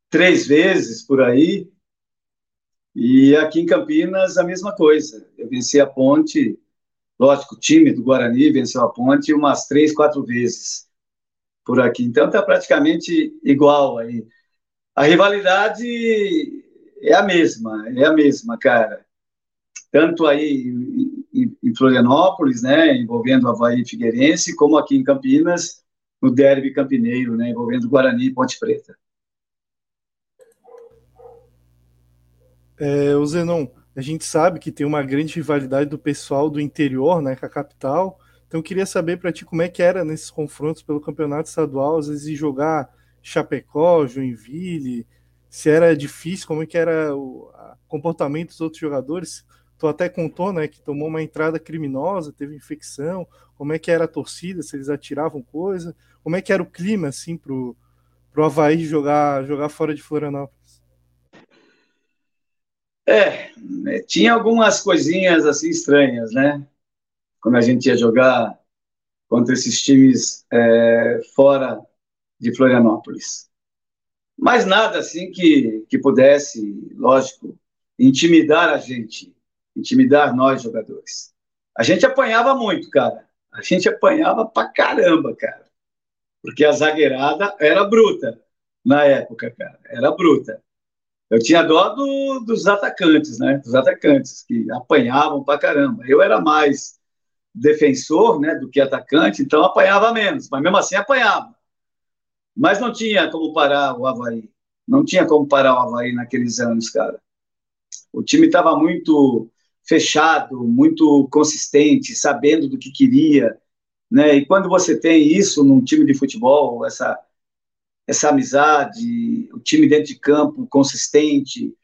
três vezes por aí. E aqui em Campinas, a mesma coisa. Eu venci a Ponte Lógico, o time do Guarani venceu a Ponte umas três, quatro vezes por aqui. Então está praticamente igual aí. A rivalidade é a mesma, é a mesma, cara. Tanto aí em Florianópolis, né, envolvendo Havaí e Figueirense, como aqui em Campinas, no derby campineiro, né, envolvendo Guarani e Ponte Preta. É, o Zenon, a gente sabe que tem uma grande rivalidade do pessoal do interior, né, com a capital. Então queria saber para ti como é que era nesses confrontos pelo campeonato estadual, às vezes jogar Chapecó, Joinville, se era difícil, como é que era o comportamento dos outros jogadores. Tu até contou, né, que tomou uma entrada criminosa, teve infecção. Como é que era a torcida? Se eles atiravam coisa? Como é que era o clima assim pro pro Havaí jogar jogar fora de Florianópolis? É, né, tinha algumas coisinhas assim estranhas, né? Quando a gente ia jogar contra esses times é, fora de Florianópolis. Mas nada assim que, que pudesse, lógico, intimidar a gente, intimidar nós jogadores. A gente apanhava muito, cara. A gente apanhava pra caramba, cara. Porque a zagueirada era bruta na época, cara. Era bruta. Eu tinha dó do, dos atacantes, né? Dos atacantes, que apanhavam pra caramba. Eu era mais defensor, né, do que atacante, então apanhava menos, mas mesmo assim apanhava. Mas não tinha como parar o Havaí. Não tinha como parar o Havaí naqueles anos, cara. O time estava muito fechado, muito consistente, sabendo do que queria, né? E quando você tem isso num time de futebol, essa essa amizade, o time dentro de campo consistente,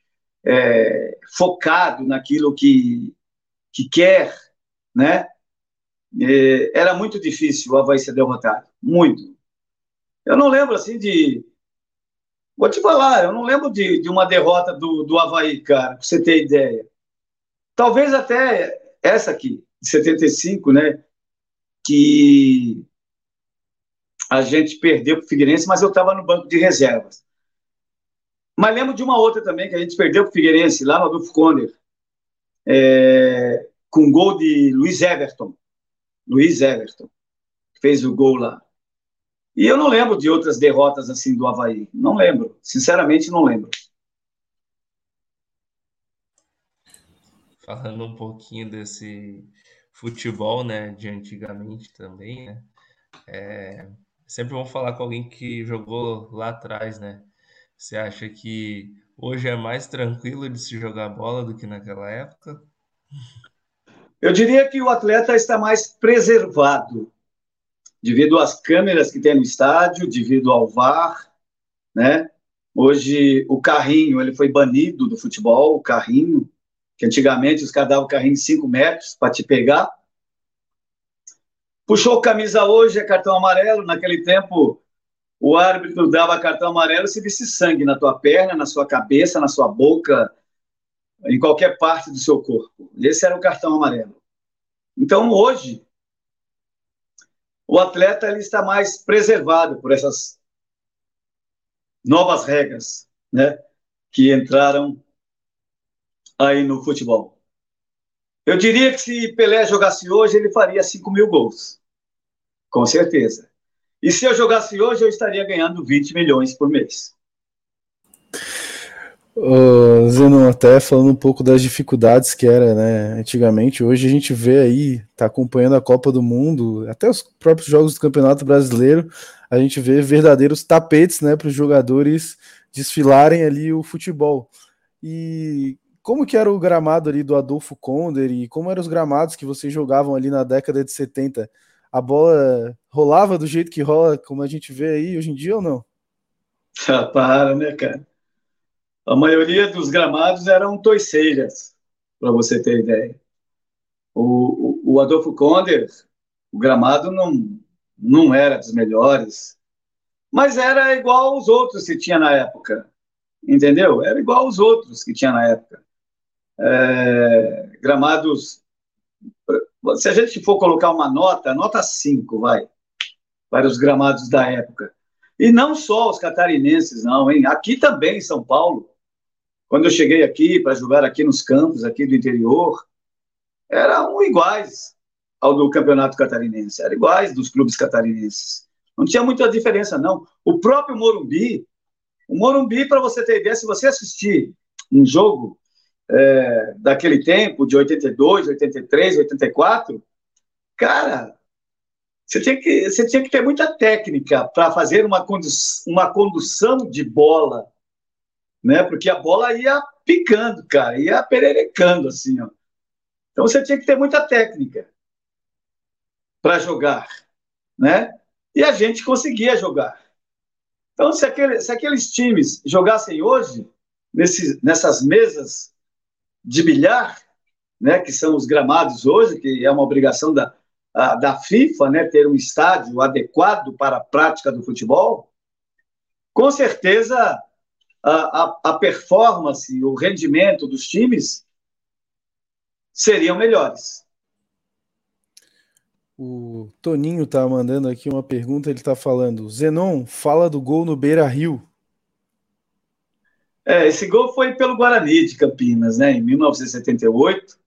é, focado naquilo que, que quer, né? É, era muito difícil o Havaí ser derrotado, muito. Eu não lembro, assim, de... Vou te falar, eu não lembro de, de uma derrota do, do Havaí, cara, pra você ter ideia. Talvez até essa aqui, de 75, né? Que a gente perdeu para o Figueirense, mas eu estava no banco de reservas. Mas lembro de uma outra também, que a gente perdeu para o Figueirense, lá no Adolfo Conner, é, com gol de Luiz Everton. Luiz Everton, fez o gol lá. E eu não lembro de outras derrotas assim do Havaí. Não lembro. Sinceramente, não lembro. Falando um pouquinho desse futebol, né, de antigamente também, né? É, sempre vamos falar com alguém que jogou lá atrás, né? Você acha que hoje é mais tranquilo de se jogar bola do que naquela época? Eu diria que o atleta está mais preservado devido às câmeras que tem no estádio, devido ao VAR, né? Hoje o carrinho ele foi banido do futebol, o carrinho que antigamente os caras davam carrinho de 5 metros para te pegar. Puxou camisa hoje, é cartão amarelo. Naquele tempo, o árbitro dava cartão amarelo se visse sangue na tua perna, na sua cabeça, na sua boca, em qualquer parte do seu corpo. Esse era o cartão amarelo. Então, hoje, o atleta ele está mais preservado por essas novas regras, né, que entraram aí no futebol. Eu diria que se Pelé jogasse hoje, ele faria 5 mil gols. Com certeza. E se eu jogasse hoje, eu estaria ganhando 20 milhões por mês. Uh, Zenon, até falando um pouco das dificuldades que era, né, antigamente, hoje a gente vê aí, tá acompanhando a Copa do Mundo, até os próprios jogos do Campeonato Brasileiro, a gente vê verdadeiros tapetes, né, para os jogadores desfilarem ali o futebol. E como que era o gramado ali do Adolfo Konder e como eram os gramados que vocês jogavam ali na década de 70? A bola rolava do jeito que rola, como a gente vê aí hoje em dia ou não? Ah, para, né, cara? A maioria dos gramados eram toiceiras, para você ter ideia. O, o, o Adolfo Konder, o gramado não, não era dos melhores, mas era igual aos outros que tinha na época, entendeu? Era igual aos outros que tinha na época. É, gramados. Se a gente for colocar uma nota, nota 5, vai, para os gramados da época. E não só os catarinenses, não, hein? Aqui também, em São Paulo, quando eu cheguei aqui para jogar aqui nos campos aqui do interior, eram iguais ao do campeonato catarinense, eram iguais dos clubes catarinenses. Não tinha muita diferença, não. O próprio Morumbi, o Morumbi, para você ter ideia, se você assistir um jogo é, daquele tempo, de 82, 83, 84, cara, você tinha que, você tinha que ter muita técnica para fazer uma, condu uma condução de bola né? Porque a bola ia picando, cara, ia pererecando assim, ó. Então você tinha que ter muita técnica para jogar, né? E a gente conseguia jogar. Então, se, aquele, se aqueles times jogassem hoje, nesse, nessas mesas de bilhar, né, que são os gramados hoje, que é uma obrigação da, a, da FIFA, né, ter um estádio adequado para a prática do futebol, com certeza a, a, performance, o rendimento dos times seriam melhores. O Toninho tá mandando aqui uma pergunta, ele tá falando: Zenon, fala do gol no Beira Rio. É, esse gol foi pelo Guarani de Campinas, né, em 1978,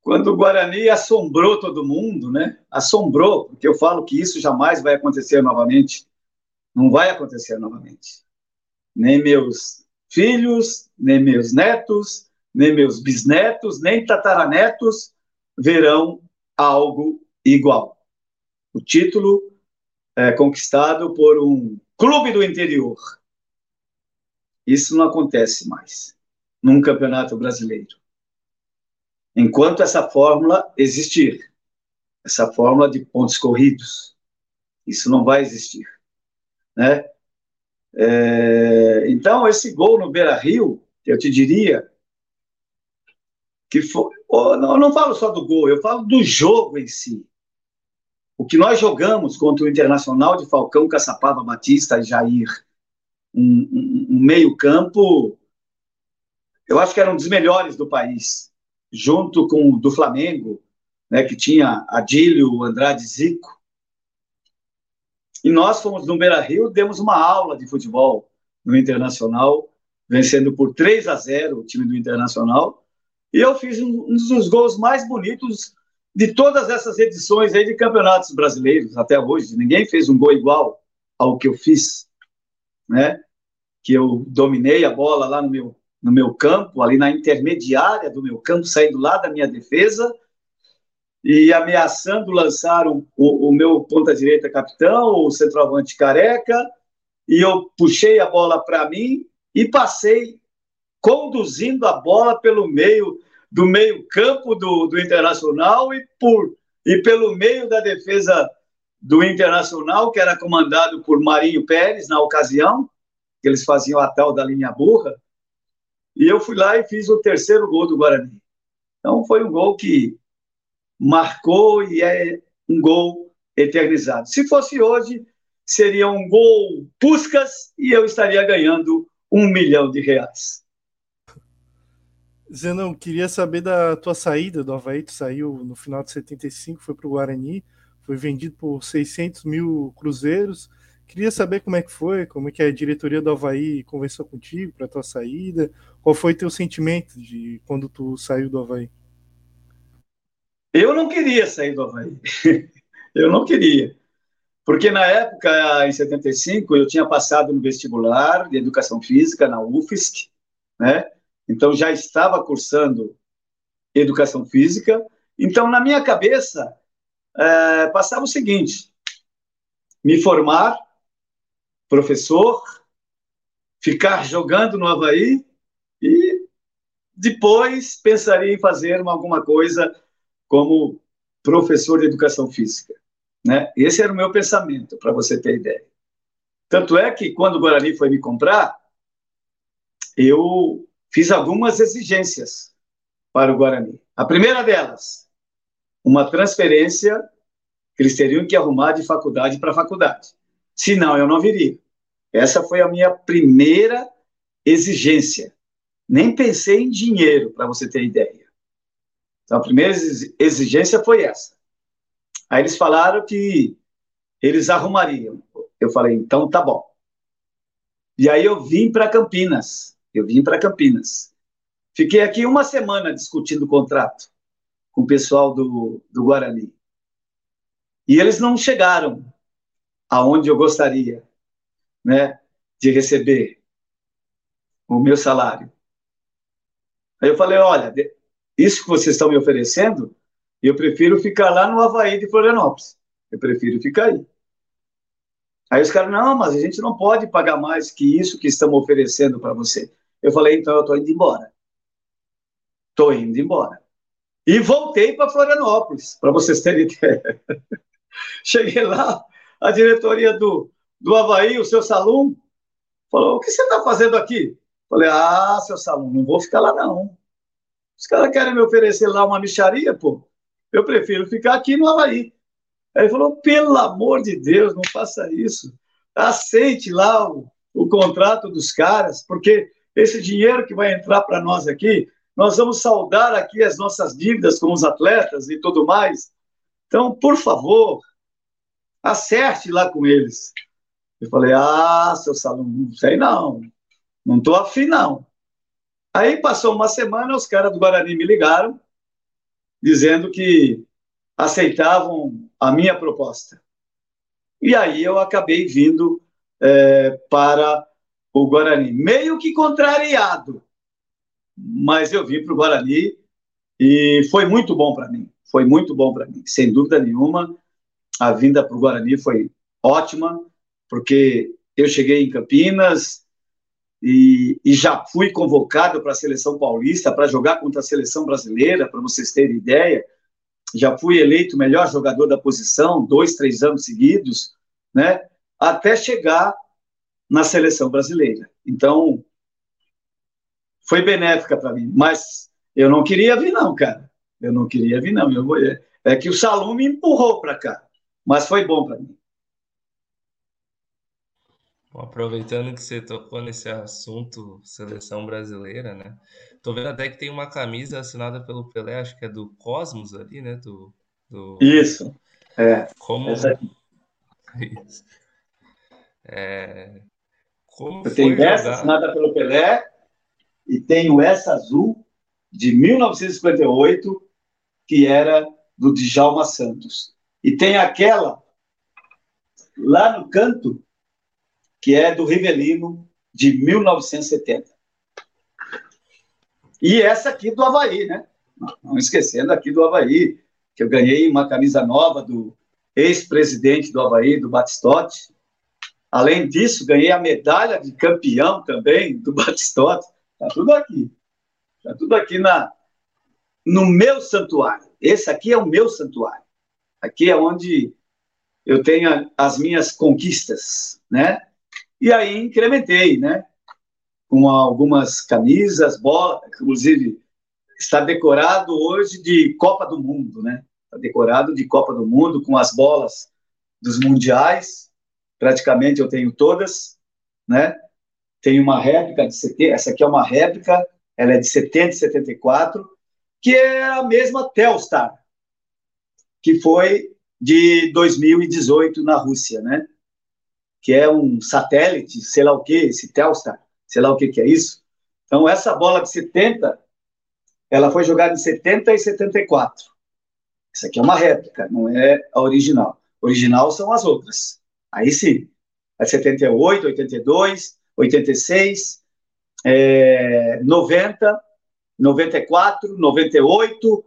quando o Guarani assombrou todo mundo, né? Assombrou, porque eu falo que isso jamais vai acontecer novamente. Não vai acontecer novamente nem meus filhos, nem meus netos, nem meus bisnetos, nem tataranetos verão algo igual. O título é conquistado por um clube do interior. Isso não acontece mais num campeonato brasileiro. Enquanto essa fórmula existir, essa fórmula de pontos corridos, isso não vai existir, né? É, então, esse gol no Beira Rio, eu te diria que foi. Não, não falo só do gol, eu falo do jogo em si. O que nós jogamos contra o Internacional de Falcão, Caçapava, Batista e Jair, um, um, meio-campo, eu acho que era um dos melhores do país, junto com o do Flamengo, né, que tinha Adílio, Andrade Zico. E nós fomos no Beira Rio, demos uma aula de futebol no Internacional, vencendo por 3 a 0 o time do Internacional. E eu fiz um, um dos gols mais bonitos de todas essas edições aí de campeonatos brasileiros até hoje. Ninguém fez um gol igual ao que eu fiz, né? Que eu dominei a bola lá no meu, no meu campo, ali na intermediária do meu campo, saindo lá da minha defesa e ameaçando lançar o, o meu ponta-direita capitão, o centroavante careca, e eu puxei a bola para mim e passei conduzindo a bola pelo meio do meio campo do, do Internacional e por e pelo meio da defesa do Internacional, que era comandado por Marinho Pérez na ocasião, que eles faziam a tal da linha burra, e eu fui lá e fiz o terceiro gol do Guarani. Então foi um gol que marcou e é um gol eternizado. Se fosse hoje, seria um gol Puscas e eu estaria ganhando um milhão de reais. Zenão, queria saber da tua saída do Havaí. Tu saiu no final de 75, foi para o Guarani, foi vendido por 600 mil cruzeiros. Queria saber como é que foi, como é que a diretoria do Havaí conversou contigo para tua saída. Qual foi teu sentimento de quando tu saiu do Havaí? Eu não queria sair do Havaí. eu não queria. Porque na época, em 75, eu tinha passado no vestibular de educação física na UFSC, né? Então já estava cursando educação física. Então, na minha cabeça, é, passava o seguinte: me formar, professor, ficar jogando no Havaí e depois pensaria em fazer alguma coisa como professor de educação física. Né? Esse era o meu pensamento, para você ter ideia. Tanto é que, quando o Guarani foi me comprar, eu fiz algumas exigências para o Guarani. A primeira delas, uma transferência que eles teriam que arrumar de faculdade para faculdade. Senão, eu não viria. Essa foi a minha primeira exigência. Nem pensei em dinheiro, para você ter ideia. Então, a primeira exigência foi essa. Aí eles falaram que eles arrumariam. Eu falei, então tá bom. E aí eu vim para Campinas. Eu vim para Campinas. Fiquei aqui uma semana discutindo o contrato com o pessoal do, do Guarani. E eles não chegaram aonde eu gostaria, né, de receber o meu salário. Aí eu falei, olha, isso que vocês estão me oferecendo, eu prefiro ficar lá no Havaí de Florianópolis. Eu prefiro ficar aí. Aí os caras, não, mas a gente não pode pagar mais que isso que estamos oferecendo para você. Eu falei, então eu estou indo embora. Estou indo embora. E voltei para Florianópolis, para vocês terem ideia. Cheguei lá, a diretoria do, do Havaí, o seu salão, falou: O que você está fazendo aqui? Falei: Ah, seu salão, não vou ficar lá não. Os caras querem me oferecer lá uma micharia, pô. Eu prefiro ficar aqui no Havaí. Aí ele falou: Pelo amor de Deus, não faça isso. Aceite lá o, o contrato dos caras, porque esse dinheiro que vai entrar para nós aqui, nós vamos saldar aqui as nossas dívidas com os atletas e tudo mais. Então, por favor, acerte lá com eles. Eu falei, ah, seu Salão, não sei não, não estou afim não. Aí passou uma semana, os caras do Guarani me ligaram, dizendo que aceitavam a minha proposta. E aí eu acabei vindo é, para o Guarani, meio que contrariado, mas eu vim para o Guarani e foi muito bom para mim, foi muito bom para mim, sem dúvida nenhuma. A vinda para o Guarani foi ótima, porque eu cheguei em Campinas e, e já fui convocado para a seleção paulista para jogar contra a seleção brasileira, para vocês terem ideia. Já fui eleito melhor jogador da posição dois, três anos seguidos, né? Até chegar na seleção brasileira. Então, foi benéfica para mim, mas eu não queria vir não, cara. Eu não queria vir não. Eu vou... É que o Salom me empurrou para cá, mas foi bom para mim. Bom, aproveitando que você tocou nesse assunto seleção brasileira, né? Tô vendo até que tem uma camisa assinada pelo Pelé, acho que é do Cosmos ali, né? Do, do... Isso. É. Como. Isso. É... Como Eu tenho foi essa jogar? assinada pelo Pelé e tenho essa azul de 1958, que era do Djalma Santos. E tem aquela lá no canto, que é do Rivelino, de 1970. E essa aqui do Havaí, né? Não esquecendo aqui do Havaí, que eu ganhei uma camisa nova do ex-presidente do Havaí, do Batistotti. Além disso, ganhei a medalha de campeão também do Batistotti. Está tudo aqui. Está tudo aqui na, no meu santuário. Esse aqui é o meu santuário. Aqui é onde eu tenho as minhas conquistas, né? E aí incrementei, né? Com algumas camisas, bola, inclusive está decorado hoje de Copa do Mundo, né? tá decorado de Copa do Mundo, com as bolas dos mundiais, praticamente eu tenho todas, né? Tem uma réplica de 70, essa aqui é uma réplica, ela é de 70 e 74, que é a mesma Telstar, que foi de 2018 na Rússia, né? Que é um satélite, sei lá o que, esse Telstar, sei lá o que que é isso. Então, essa bola de 70, ela foi jogada em 70 e 74. Essa aqui é uma réplica, não é a original. Original são as outras. Aí sim, é 78, 82, 86, é, 90, 94, 98,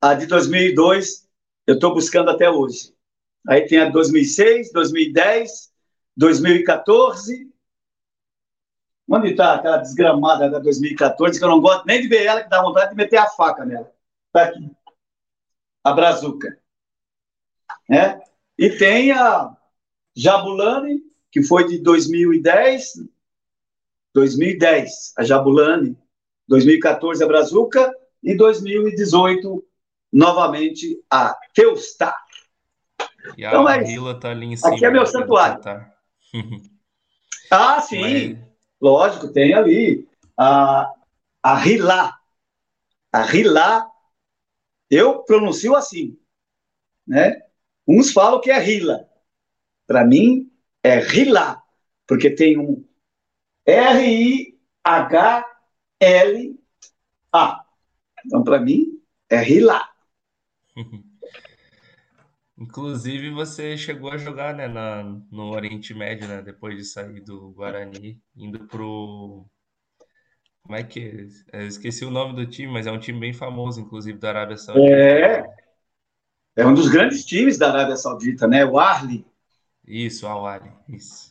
a de 2002 eu estou buscando até hoje. Aí tem a 2006, 2010, 2014. Onde está aquela desgramada da 2014 que eu não gosto nem de ver ela, que dá vontade de meter a faca nela? Está aqui. A Brazuca. Né? E tem a Jabulani, que foi de 2010, 2010, a Jabulani, 2014 a Brazuca e 2018 novamente a Teustar. E a então, é Rila tá ali em cima. Aqui é meu santuário. ah, sim. Mas... Lógico, tem ali a, a Rila. A Rila, eu pronuncio assim, né? Uns falam que é Rila. Para mim, é Rila, porque tem um R-I-H-L-A. Então, para mim, é Rila. Inclusive, você chegou a jogar, né, na, no Oriente Médio, né, depois de sair do Guarani, indo pro. Como é que é? Eu esqueci o nome do time, mas é um time bem famoso, inclusive, da Arábia Saudita. É. É um dos grandes times da Arábia Saudita, né? O Arli. Isso, Al Arli. Isso.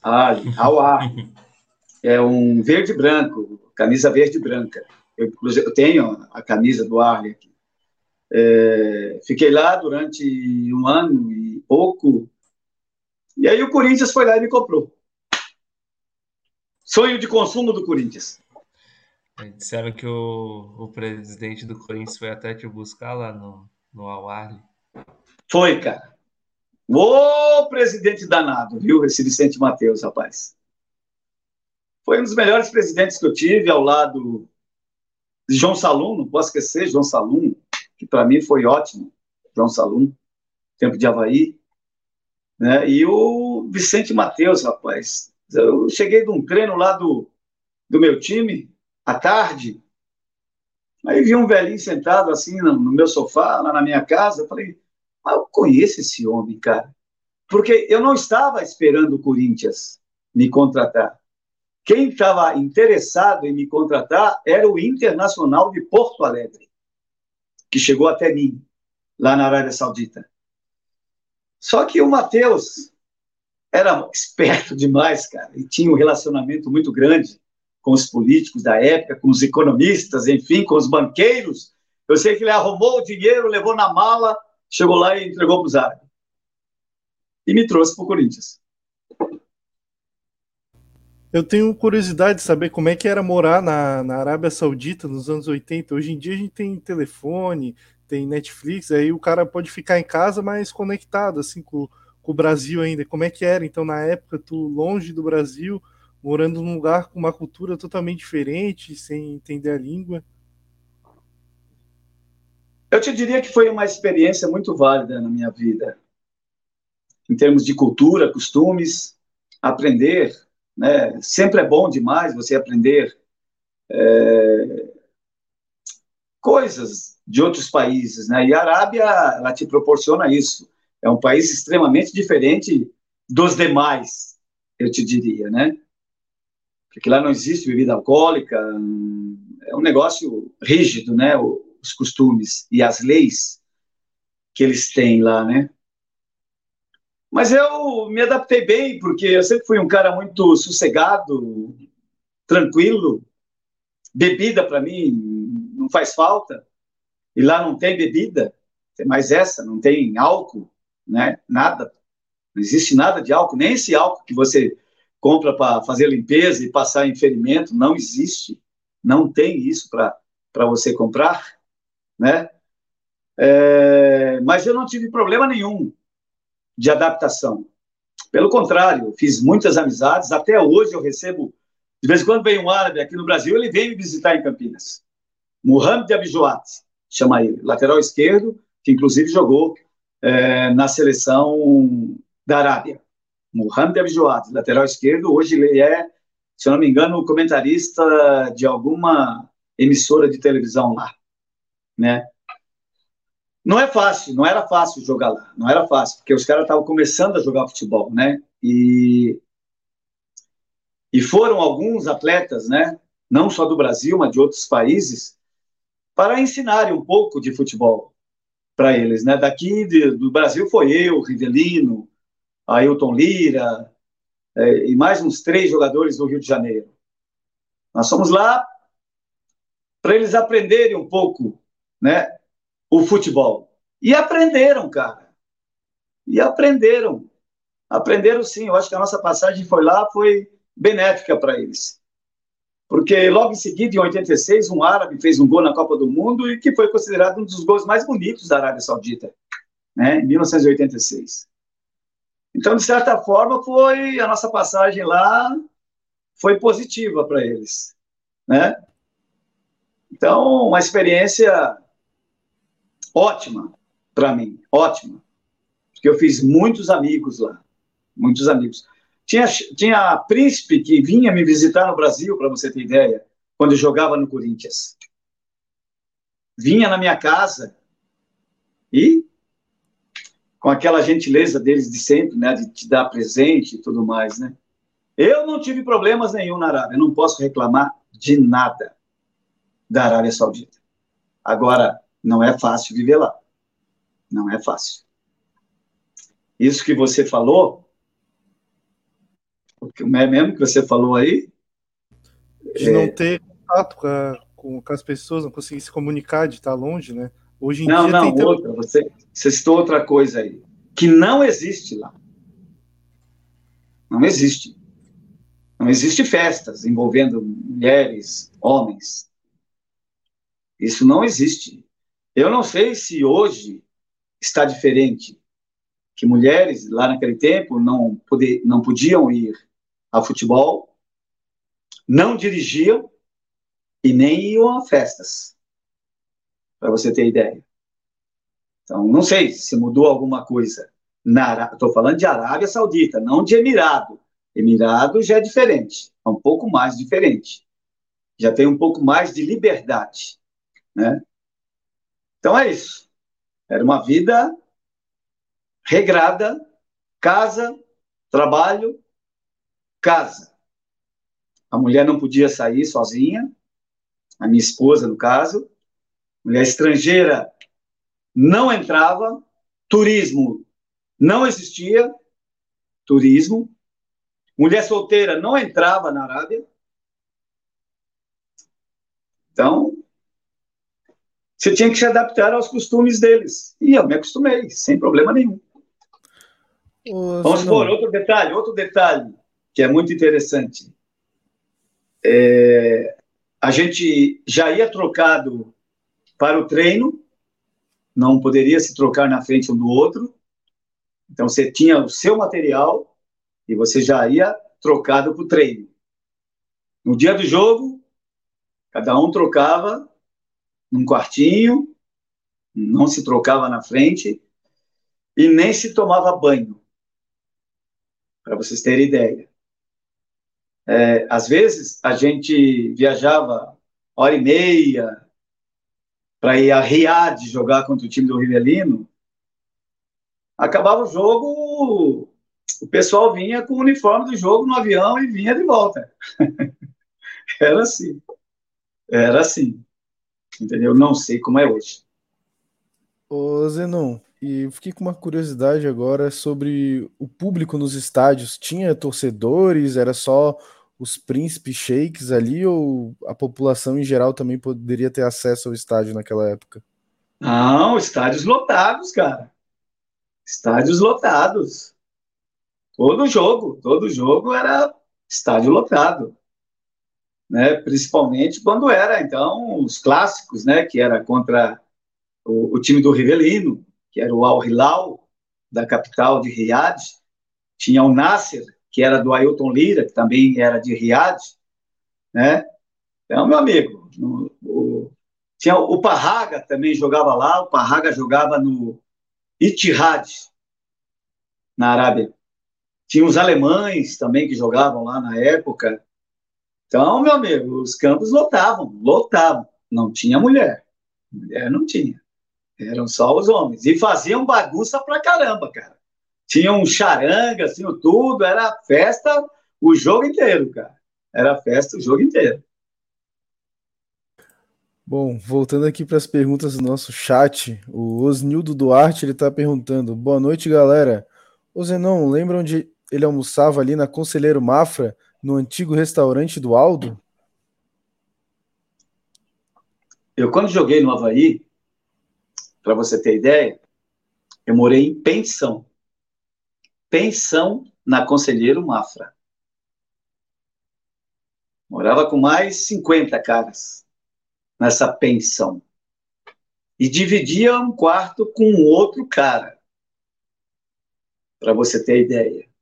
Arli. é um verde branco, camisa verde branca. Eu, eu tenho a camisa do Arli aqui. É, fiquei lá durante um ano e pouco. E aí o Corinthians foi lá e me comprou. Sonho de consumo do Corinthians. Disseram que o, o presidente do Corinthians foi até te buscar lá no, no Al Foi, cara. Ô presidente danado, viu? Esse Vicente Matheus, rapaz. Foi um dos melhores presidentes que eu tive ao lado de João Salum, não posso esquecer, João Salum, que para mim foi ótimo, João Salum, tempo de Havaí, né? E o Vicente Matheus, rapaz. Eu cheguei de um treino lá do, do meu time, à tarde, aí vi um velhinho sentado assim no, no meu sofá, lá na minha casa, eu falei, ah, eu conheço esse homem, cara. Porque eu não estava esperando o Corinthians me contratar. Quem estava interessado em me contratar era o Internacional de Porto Alegre que chegou até mim, lá na Arábia Saudita. Só que o Matheus era esperto demais, cara, e tinha um relacionamento muito grande com os políticos da época, com os economistas, enfim, com os banqueiros. Eu sei que ele arrumou o dinheiro, levou na mala, chegou lá e entregou para os árabes. E me trouxe para o Corinthians. Eu tenho curiosidade de saber como é que era morar na, na Arábia Saudita nos anos 80. Hoje em dia a gente tem telefone, tem Netflix, aí o cara pode ficar em casa, mas conectado assim com, com o Brasil ainda. Como é que era? Então, na época, tu longe do Brasil, morando num lugar com uma cultura totalmente diferente, sem entender a língua. Eu te diria que foi uma experiência muito válida na minha vida, em termos de cultura, costumes, aprender né? Sempre é bom demais você aprender é, coisas de outros países, né? E a Arábia, ela te proporciona isso. É um país extremamente diferente dos demais, eu te diria, né? Porque lá não existe bebida alcoólica, é um negócio rígido, né? Os costumes e as leis que eles têm lá, né? Mas eu me adaptei bem, porque eu sempre fui um cara muito sossegado, tranquilo. Bebida, para mim, não faz falta. E lá não tem bebida, tem mais essa, não tem álcool, né? Nada. Não existe nada de álcool, nem esse álcool que você compra para fazer limpeza e passar em ferimento, não existe. Não tem isso para você comprar, né? É, mas eu não tive problema nenhum de adaptação. Pelo contrário, fiz muitas amizades. Até hoje eu recebo, de vez em quando vem um árabe aqui no Brasil, ele vem me visitar em Campinas. Mohamed Abjouat, chama ele, lateral esquerdo, que inclusive jogou é, na seleção da Arábia. Mohamed Abjouat, lateral esquerdo, hoje ele é, se eu não me engano, comentarista de alguma emissora de televisão lá, né? Não é fácil, não era fácil jogar lá, não era fácil, porque os caras estavam começando a jogar futebol, né? E, e foram alguns atletas, né? Não só do Brasil, mas de outros países, para ensinarem um pouco de futebol para eles, né? Daqui de, do Brasil foi eu, Rivelino, Ailton Lira, é, e mais uns três jogadores do Rio de Janeiro. Nós fomos lá para eles aprenderem um pouco, né? o futebol. E aprenderam, cara. E aprenderam. Aprenderam sim. Eu acho que a nossa passagem foi lá, foi benéfica para eles. Porque logo em seguida, em 86, um árabe fez um gol na Copa do Mundo e que foi considerado um dos gols mais bonitos da Arábia Saudita, né, em 1986. Então, de certa forma, foi a nossa passagem lá foi positiva para eles, né? Então, uma experiência ótima para mim, ótima. Porque eu fiz muitos amigos lá, muitos amigos. Tinha, tinha príncipe que vinha me visitar no Brasil, para você ter ideia, quando jogava no Corinthians. Vinha na minha casa e, com aquela gentileza deles de sempre, né, de te dar presente e tudo mais, né? Eu não tive problemas nenhum na Arábia, não posso reclamar de nada da Arábia Saudita. Agora, não é fácil viver lá. Não é fácil. Isso que você falou, o que é mesmo que você falou aí. De é... não ter contato com, a, com, as pessoas, não conseguir se comunicar, de estar longe, né? Hoje em não, dia. Não, não, outra. Você, você citou outra coisa aí. Que não existe lá. Não existe. Não existe festas envolvendo mulheres, homens. Isso não existe. Eu não sei se hoje está diferente, que mulheres lá naquele tempo não, poder, não podiam ir a futebol, não dirigiam e nem iam a festas, para você ter ideia. Então, não sei se mudou alguma coisa. Estou falando de Arábia Saudita, não de Emirado. Emirado já é diferente, é um pouco mais diferente. Já tem um pouco mais de liberdade, né? Então é isso. Era uma vida regrada, casa, trabalho, casa. A mulher não podia sair sozinha, a minha esposa, no caso. Mulher estrangeira não entrava, turismo não existia, turismo. Mulher solteira não entrava na Arábia. Então, você tinha que se adaptar aos costumes deles. E eu me acostumei, sem problema nenhum. Ô, Vamos supor, outro detalhe, outro detalhe que é muito interessante. É, a gente já ia trocado para o treino, não poderia se trocar na frente um do outro. Então você tinha o seu material e você já ia trocado para o treino. No dia do jogo, cada um trocava num quartinho, não se trocava na frente e nem se tomava banho, para vocês terem ideia. É, às vezes a gente viajava hora e meia para ir a Riad jogar contra o time do Rivelino. Acabava o jogo, o pessoal vinha com o uniforme do jogo no avião e vinha de volta. Era assim. Era assim entendeu? Não sei como é hoje. Ô Zenon, e fiquei com uma curiosidade agora sobre o público nos estádios. Tinha torcedores? Era só os príncipes sheiks ali ou a população em geral também poderia ter acesso ao estádio naquela época? Não, estádios lotados, cara. Estádios lotados. Todo jogo, todo jogo era estádio lotado né? principalmente quando era, então, os clássicos, né? que era contra o, o time do Rivelino, que era o Al Hilal, da capital de Riad, tinha o Nasser, que era do Ailton Lira, que também era de Riad, né? Então, meu amigo, no, o, tinha o Parraga também jogava lá, o Parraga jogava no Itihad, na Arábia. Tinha os alemães também que jogavam lá na época. Então, meu amigo, os campos lotavam, lotavam. Não tinha mulher. Mulher não tinha. Eram só os homens. E faziam bagunça pra caramba, cara. Tinham charangas, tinham tudo, era festa o jogo inteiro, cara. Era festa o jogo inteiro. Bom, voltando aqui para as perguntas do nosso chat, o Osnildo Duarte ele está perguntando: Boa noite, galera. O Zenon, lembra onde ele almoçava ali na Conselheiro Mafra, no antigo restaurante do Aldo? Eu, quando joguei no Havaí, para você ter ideia, eu morei em pensão. Pensão na Conselheiro Mafra. Morava com mais 50 caras nessa pensão. E dividia um quarto com outro cara. Para você ter ideia.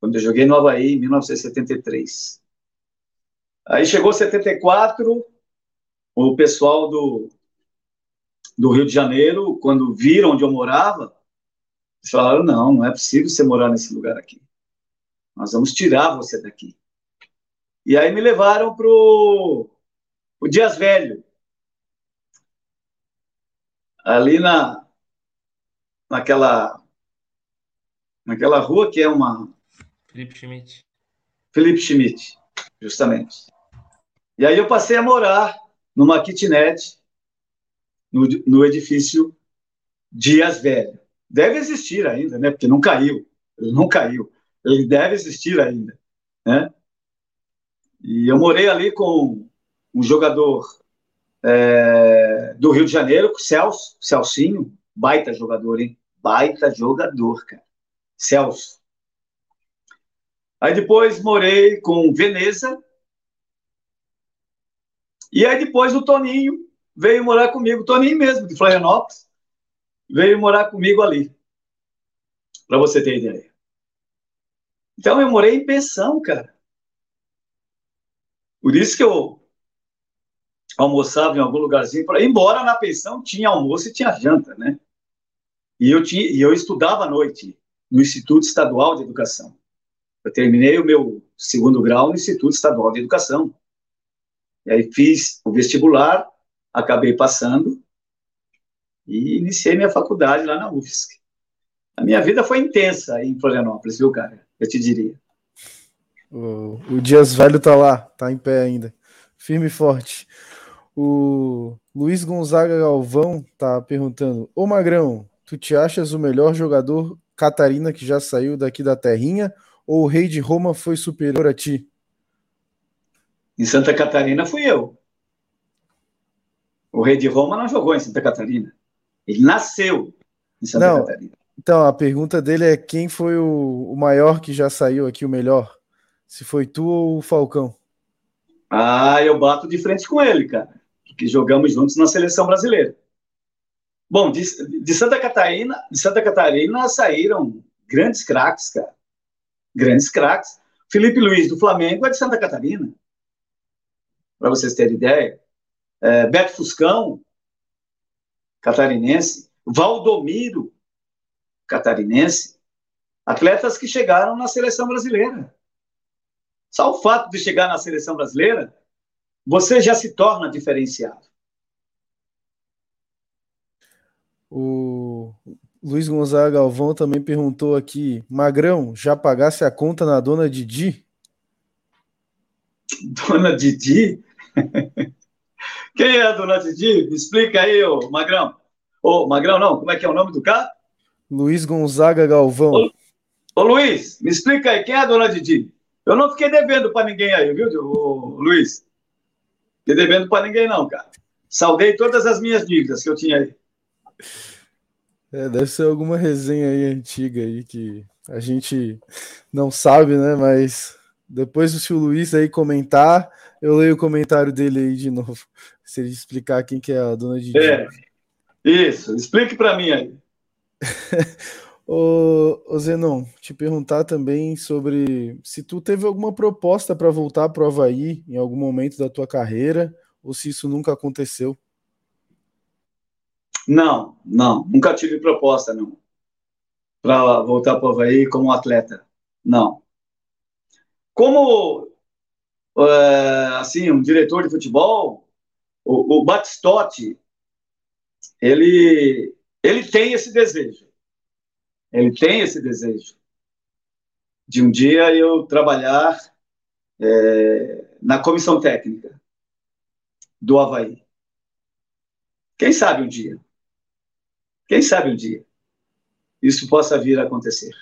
Quando eu joguei no Havaí, em 1973. Aí chegou 74, o pessoal do, do Rio de Janeiro, quando viram onde eu morava, falaram: não, não é possível você morar nesse lugar aqui. Nós vamos tirar você daqui. E aí me levaram para o Dias Velho, ali na naquela naquela rua que é uma Felipe Schmidt. Felipe Schmidt, justamente. E aí eu passei a morar numa kitnet no, no edifício Dias Velho. Deve existir ainda, né? Porque não caiu. Ele não caiu. Ele deve existir ainda, né? E eu morei ali com um jogador é, do Rio de Janeiro, Celso, Celcinho, baita jogador, hein? Baita jogador, cara. Celso. Aí depois morei com Veneza. E aí depois o Toninho veio morar comigo, Toninho mesmo, de Florianópolis, veio morar comigo ali. Para você ter ideia. Então eu morei em pensão, cara. Por isso que eu almoçava em algum lugarzinho, embora na pensão tinha almoço e tinha janta, né? E eu, tinha, e eu estudava à noite no Instituto Estadual de Educação. Eu terminei o meu segundo grau no Instituto Estadual de Educação. E aí fiz o vestibular, acabei passando e iniciei minha faculdade lá na UFSC. A minha vida foi intensa em Florianópolis, viu, cara? Eu te diria. O, o Dias Velho tá lá, tá em pé ainda. Firme e forte. O Luiz Gonzaga Galvão tá perguntando: Ô Magrão, tu te achas o melhor jogador Catarina que já saiu daqui da terrinha ou o rei de Roma foi superior a ti? Em Santa Catarina fui eu. O rei de Roma não jogou em Santa Catarina. Ele nasceu em Santa não, Catarina. Então, a pergunta dele é quem foi o, o maior que já saiu aqui, o melhor? Se foi tu ou o Falcão? Ah, eu bato de frente com ele, cara que jogamos juntos na seleção brasileira. Bom, de, de, Santa Catarina, de Santa Catarina saíram grandes craques, cara. Grandes craques. Felipe Luiz do Flamengo é de Santa Catarina. Para vocês terem ideia. É, Beto Fuscão, catarinense. Valdomiro, catarinense. Atletas que chegaram na seleção brasileira. Só o fato de chegar na seleção brasileira você já se torna diferenciado. O Luiz Gonzaga Galvão também perguntou aqui: Magrão, já pagasse a conta na dona Didi? Dona Didi? Quem é a dona Didi? Me explica aí, ô Magrão. Ô, Magrão, não, como é que é o nome do cara? Luiz Gonzaga Galvão. Ô, ô Luiz, me explica aí, quem é a dona Didi? Eu não fiquei devendo para ninguém aí, viu, ô, Luiz? Fiquei devendo para ninguém, não, cara. Saldei todas as minhas dívidas que eu tinha aí. É, deve ser alguma resenha aí antiga aí que a gente não sabe, né? Mas depois, se o Luiz aí comentar, eu leio o comentário dele aí de novo. Se ele explicar quem que é a dona de É. Isso, explique para mim aí. ô, ô Zenon, te perguntar também sobre se tu teve alguma proposta para voltar para o Havaí em algum momento da tua carreira, ou se isso nunca aconteceu. Não, não, nunca tive proposta, não. Para voltar para o Havaí como atleta. Não. Como, é, assim, um diretor de futebol, o, o Batistotti, ele, ele tem esse desejo. Ele tem esse desejo de um dia eu trabalhar é, na comissão técnica do Havaí. Quem sabe um dia? Quem sabe um dia isso possa vir a acontecer.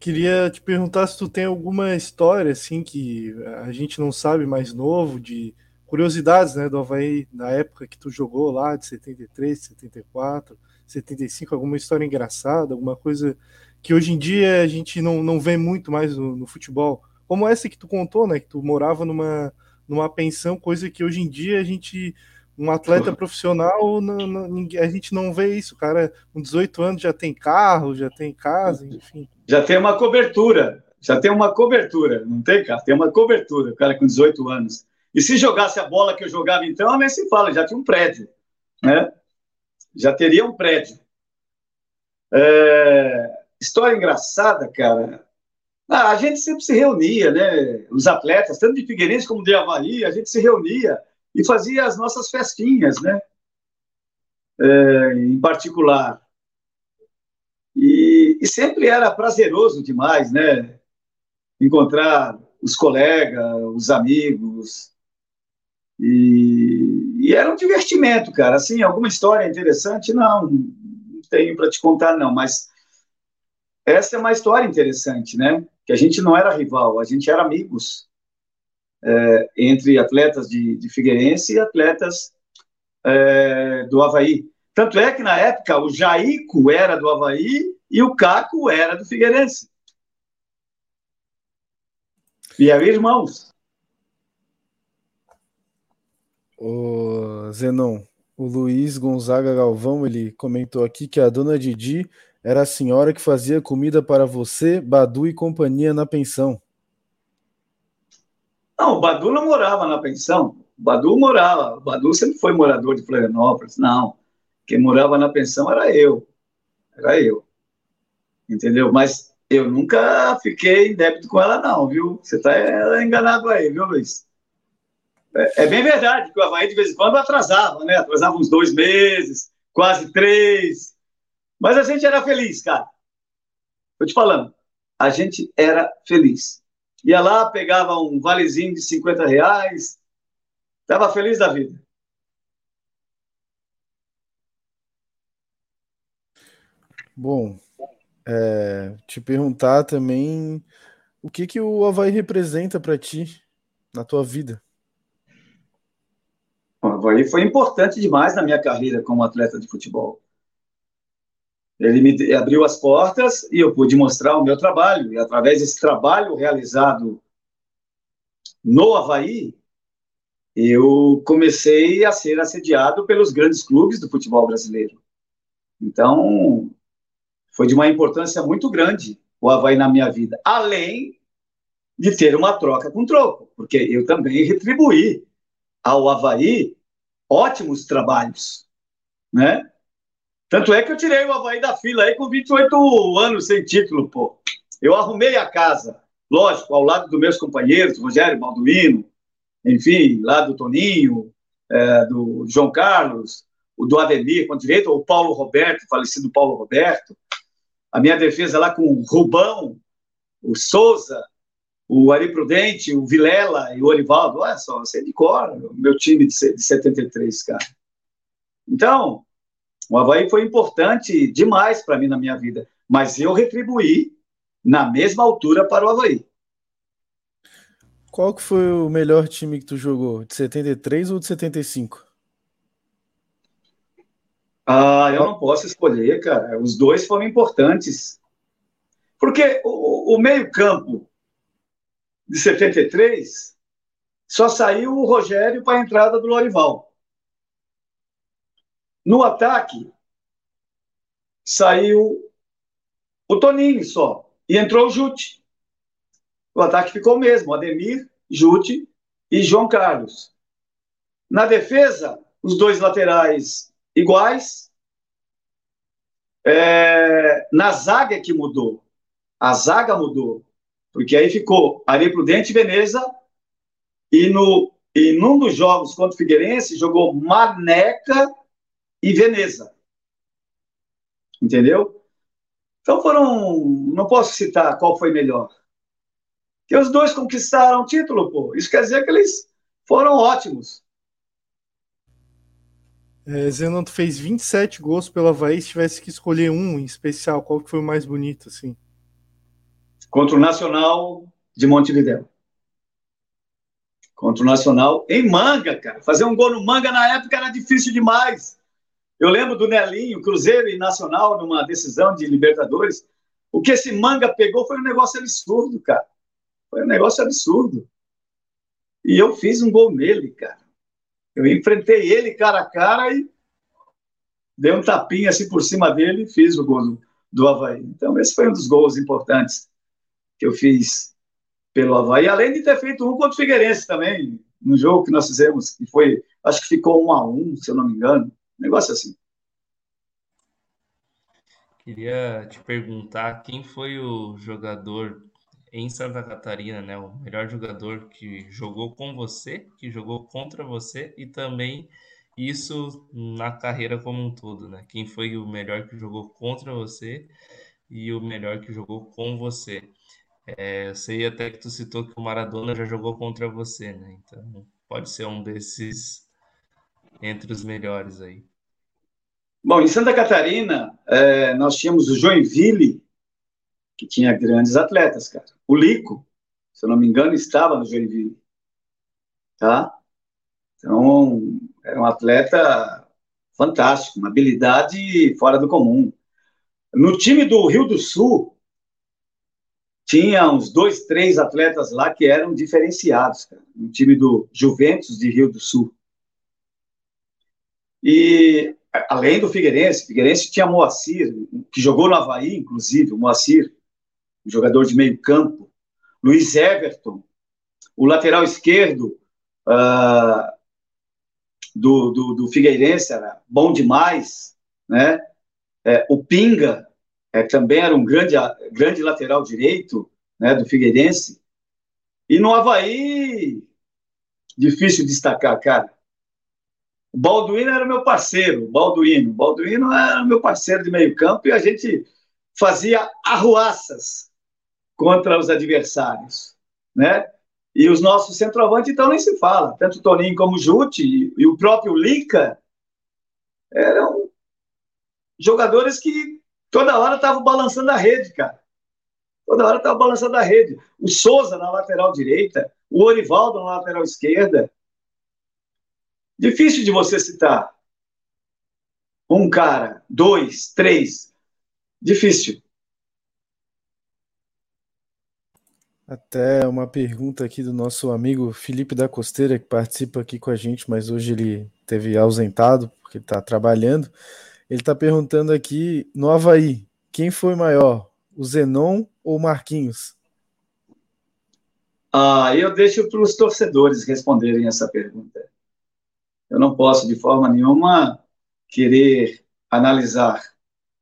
Queria te perguntar se tu tem alguma história assim que a gente não sabe mais novo de curiosidades, né, do Havaí na época que tu jogou lá de 73, 74, 75, alguma história engraçada, alguma coisa que hoje em dia a gente não, não vê muito mais no, no futebol. Como essa que tu contou, né, que tu morava numa numa pensão, coisa que hoje em dia a gente um atleta profissional, não, não, a gente não vê isso, cara. Com 18 anos já tem carro, já tem casa, enfim. Já tem uma cobertura, já tem uma cobertura, não tem, cara? Tem uma cobertura, o cara com 18 anos. E se jogasse a bola que eu jogava então, nem se fala, já tinha um prédio, né? Já teria um prédio. É... História engraçada, cara. Ah, a gente sempre se reunia, né? Os atletas, tanto de Figueirense como de Havaí, a gente se reunia e fazia as nossas festinhas, né? É, em particular. E, e, sempre era prazeroso demais, né? Encontrar os colegas, os amigos. E, e era um divertimento, cara. Assim, alguma história interessante? Não, não tenho para te contar, não, mas essa é uma história interessante, né? Que a gente não era rival, a gente era amigos é, entre atletas de, de, Figueirense e atletas é, do Havaí. Tanto é que, na época, o Jaico era do Havaí e o Caco era do Figueirense. E eram irmãos. O Zenon, o Luiz Gonzaga Galvão, ele comentou aqui que a dona Didi era a senhora que fazia comida para você, Badu e companhia na pensão. Não, o Badu não morava na pensão. O Badu morava. O Badu sempre foi morador de Florianópolis. Não. Quem morava na pensão era eu. Era eu. Entendeu? Mas eu nunca fiquei em débito com ela, não, viu? Você está enganado aí, viu, Luiz? É, é, bem verdade que o Havaí de vez em quando atrasava, né? Atrasava uns dois meses, quase três. Mas a gente era feliz, cara. Tô te falando. A gente era feliz ia lá, pegava um valezinho de 50 reais, estava feliz da vida. Bom, é, te perguntar também o que, que o Havaí representa para ti na tua vida. O Havaí foi importante demais na minha carreira como atleta de futebol. Ele me abriu as portas e eu pude mostrar o meu trabalho. E através desse trabalho realizado no Havaí, eu comecei a ser assediado pelos grandes clubes do futebol brasileiro. Então, foi de uma importância muito grande o Havaí na minha vida. Além de ter uma troca com troco, porque eu também retribuí ao Havaí ótimos trabalhos, né? Tanto é que eu tirei o Havaí da fila aí com 28 anos sem título, pô. Eu arrumei a casa, lógico, ao lado dos meus companheiros, Rogério Balduino, enfim, lá do Toninho, é, do João Carlos, o do Ademir com direito, o Paulo Roberto, falecido Paulo Roberto. A minha defesa lá com o Rubão, o Souza, o Ari Prudente, o Vilela e o Orivaldo. Olha só, você é de cor, meu time de 73, cara. Então, o Havaí foi importante demais para mim na minha vida, mas eu retribuí na mesma altura para o Havaí. Qual que foi o melhor time que tu jogou? De 73 ou de 75? Ah, eu não posso escolher, cara. Os dois foram importantes. Porque o, o meio-campo de 73 só saiu o Rogério para a entrada do Lorival. No ataque, saiu o Toninho só, e entrou o Jute. O ataque ficou o mesmo, Ademir, Jute e João Carlos. Na defesa, os dois laterais iguais. É, na zaga que mudou. A zaga mudou. Porque aí ficou Ari Prudente e Veneza. E, no, e num dos jogos contra o Figueirense, jogou Maneca e Veneza. Entendeu? Então foram. Não posso citar qual foi melhor. Que os dois conquistaram o título, pô. Isso quer dizer que eles foram ótimos. É, Zenon, tu fez 27 gols pelo Havaí, se tivesse que escolher um em especial, qual que foi o mais bonito, assim? Contra o Nacional de Montevideo. Contra o Nacional em Manga, cara. Fazer um gol no Manga na época era difícil demais. Eu lembro do Nelinho, Cruzeiro e Nacional, numa decisão de Libertadores. O que esse Manga pegou foi um negócio absurdo, cara. Foi um negócio absurdo. E eu fiz um gol nele, cara. Eu enfrentei ele cara a cara e dei um tapinha assim por cima dele e fiz o gol do, Havaí. Então, esse foi um dos gols importantes que eu fiz pelo Havaí, além de ter feito um contra o Figueirense também, no jogo que nós fizemos, que foi, acho que ficou um a um, se eu não me engano, um negócio assim. Queria te perguntar quem foi o jogador em Santa Catarina, né, o melhor jogador que jogou com você, que jogou contra você e também isso na carreira como um todo, né? Quem foi o melhor que jogou contra você e o melhor que jogou com você. É, eu sei até que tu citou que o Maradona já jogou contra você, né? Então pode ser um desses entre os melhores aí. Bom, em Santa Catarina, é, nós tínhamos o Joinville, que tinha grandes atletas, cara. O Lico, se eu não me engano, estava no Joinville. Tá? Então, era um atleta fantástico, uma habilidade fora do comum. No time do Rio do Sul, tinha uns dois, três atletas lá que eram diferenciados, cara. No time do Juventus de Rio do Sul. E além do Figueirense, Figueirense tinha Moacir, que jogou no Havaí, inclusive, o Moacir, jogador de meio campo, Luiz Everton, o lateral esquerdo uh, do, do, do, Figueirense era bom demais, né? É, o Pinga é, também era um grande, grande lateral direito né, do Figueirense. E no Havaí, difícil destacar, cara. O Balduino era meu parceiro, Balduino. Balduino era meu parceiro de meio campo e a gente fazia arruaças contra os adversários, né? E os nossos centroavantes, então, nem se fala. Tanto o Toninho como o Jute e, o próprio Lica eram jogadores que toda hora estavam balançando a rede, cara. Toda hora estavam balançando a rede. O Souza na lateral direita, o Orivaldo na lateral esquerda. Difícil de você citar. Um cara, dois, três. Difícil. Até uma pergunta aqui do nosso amigo Felipe da Costeira, que participa aqui com a gente, mas hoje ele teve ausentado, porque está trabalhando. Ele está perguntando aqui no Havaí: quem foi maior, o Zenon ou o Marquinhos? Ah, eu deixo para os torcedores responderem essa pergunta. Eu não posso, de forma nenhuma, querer analisar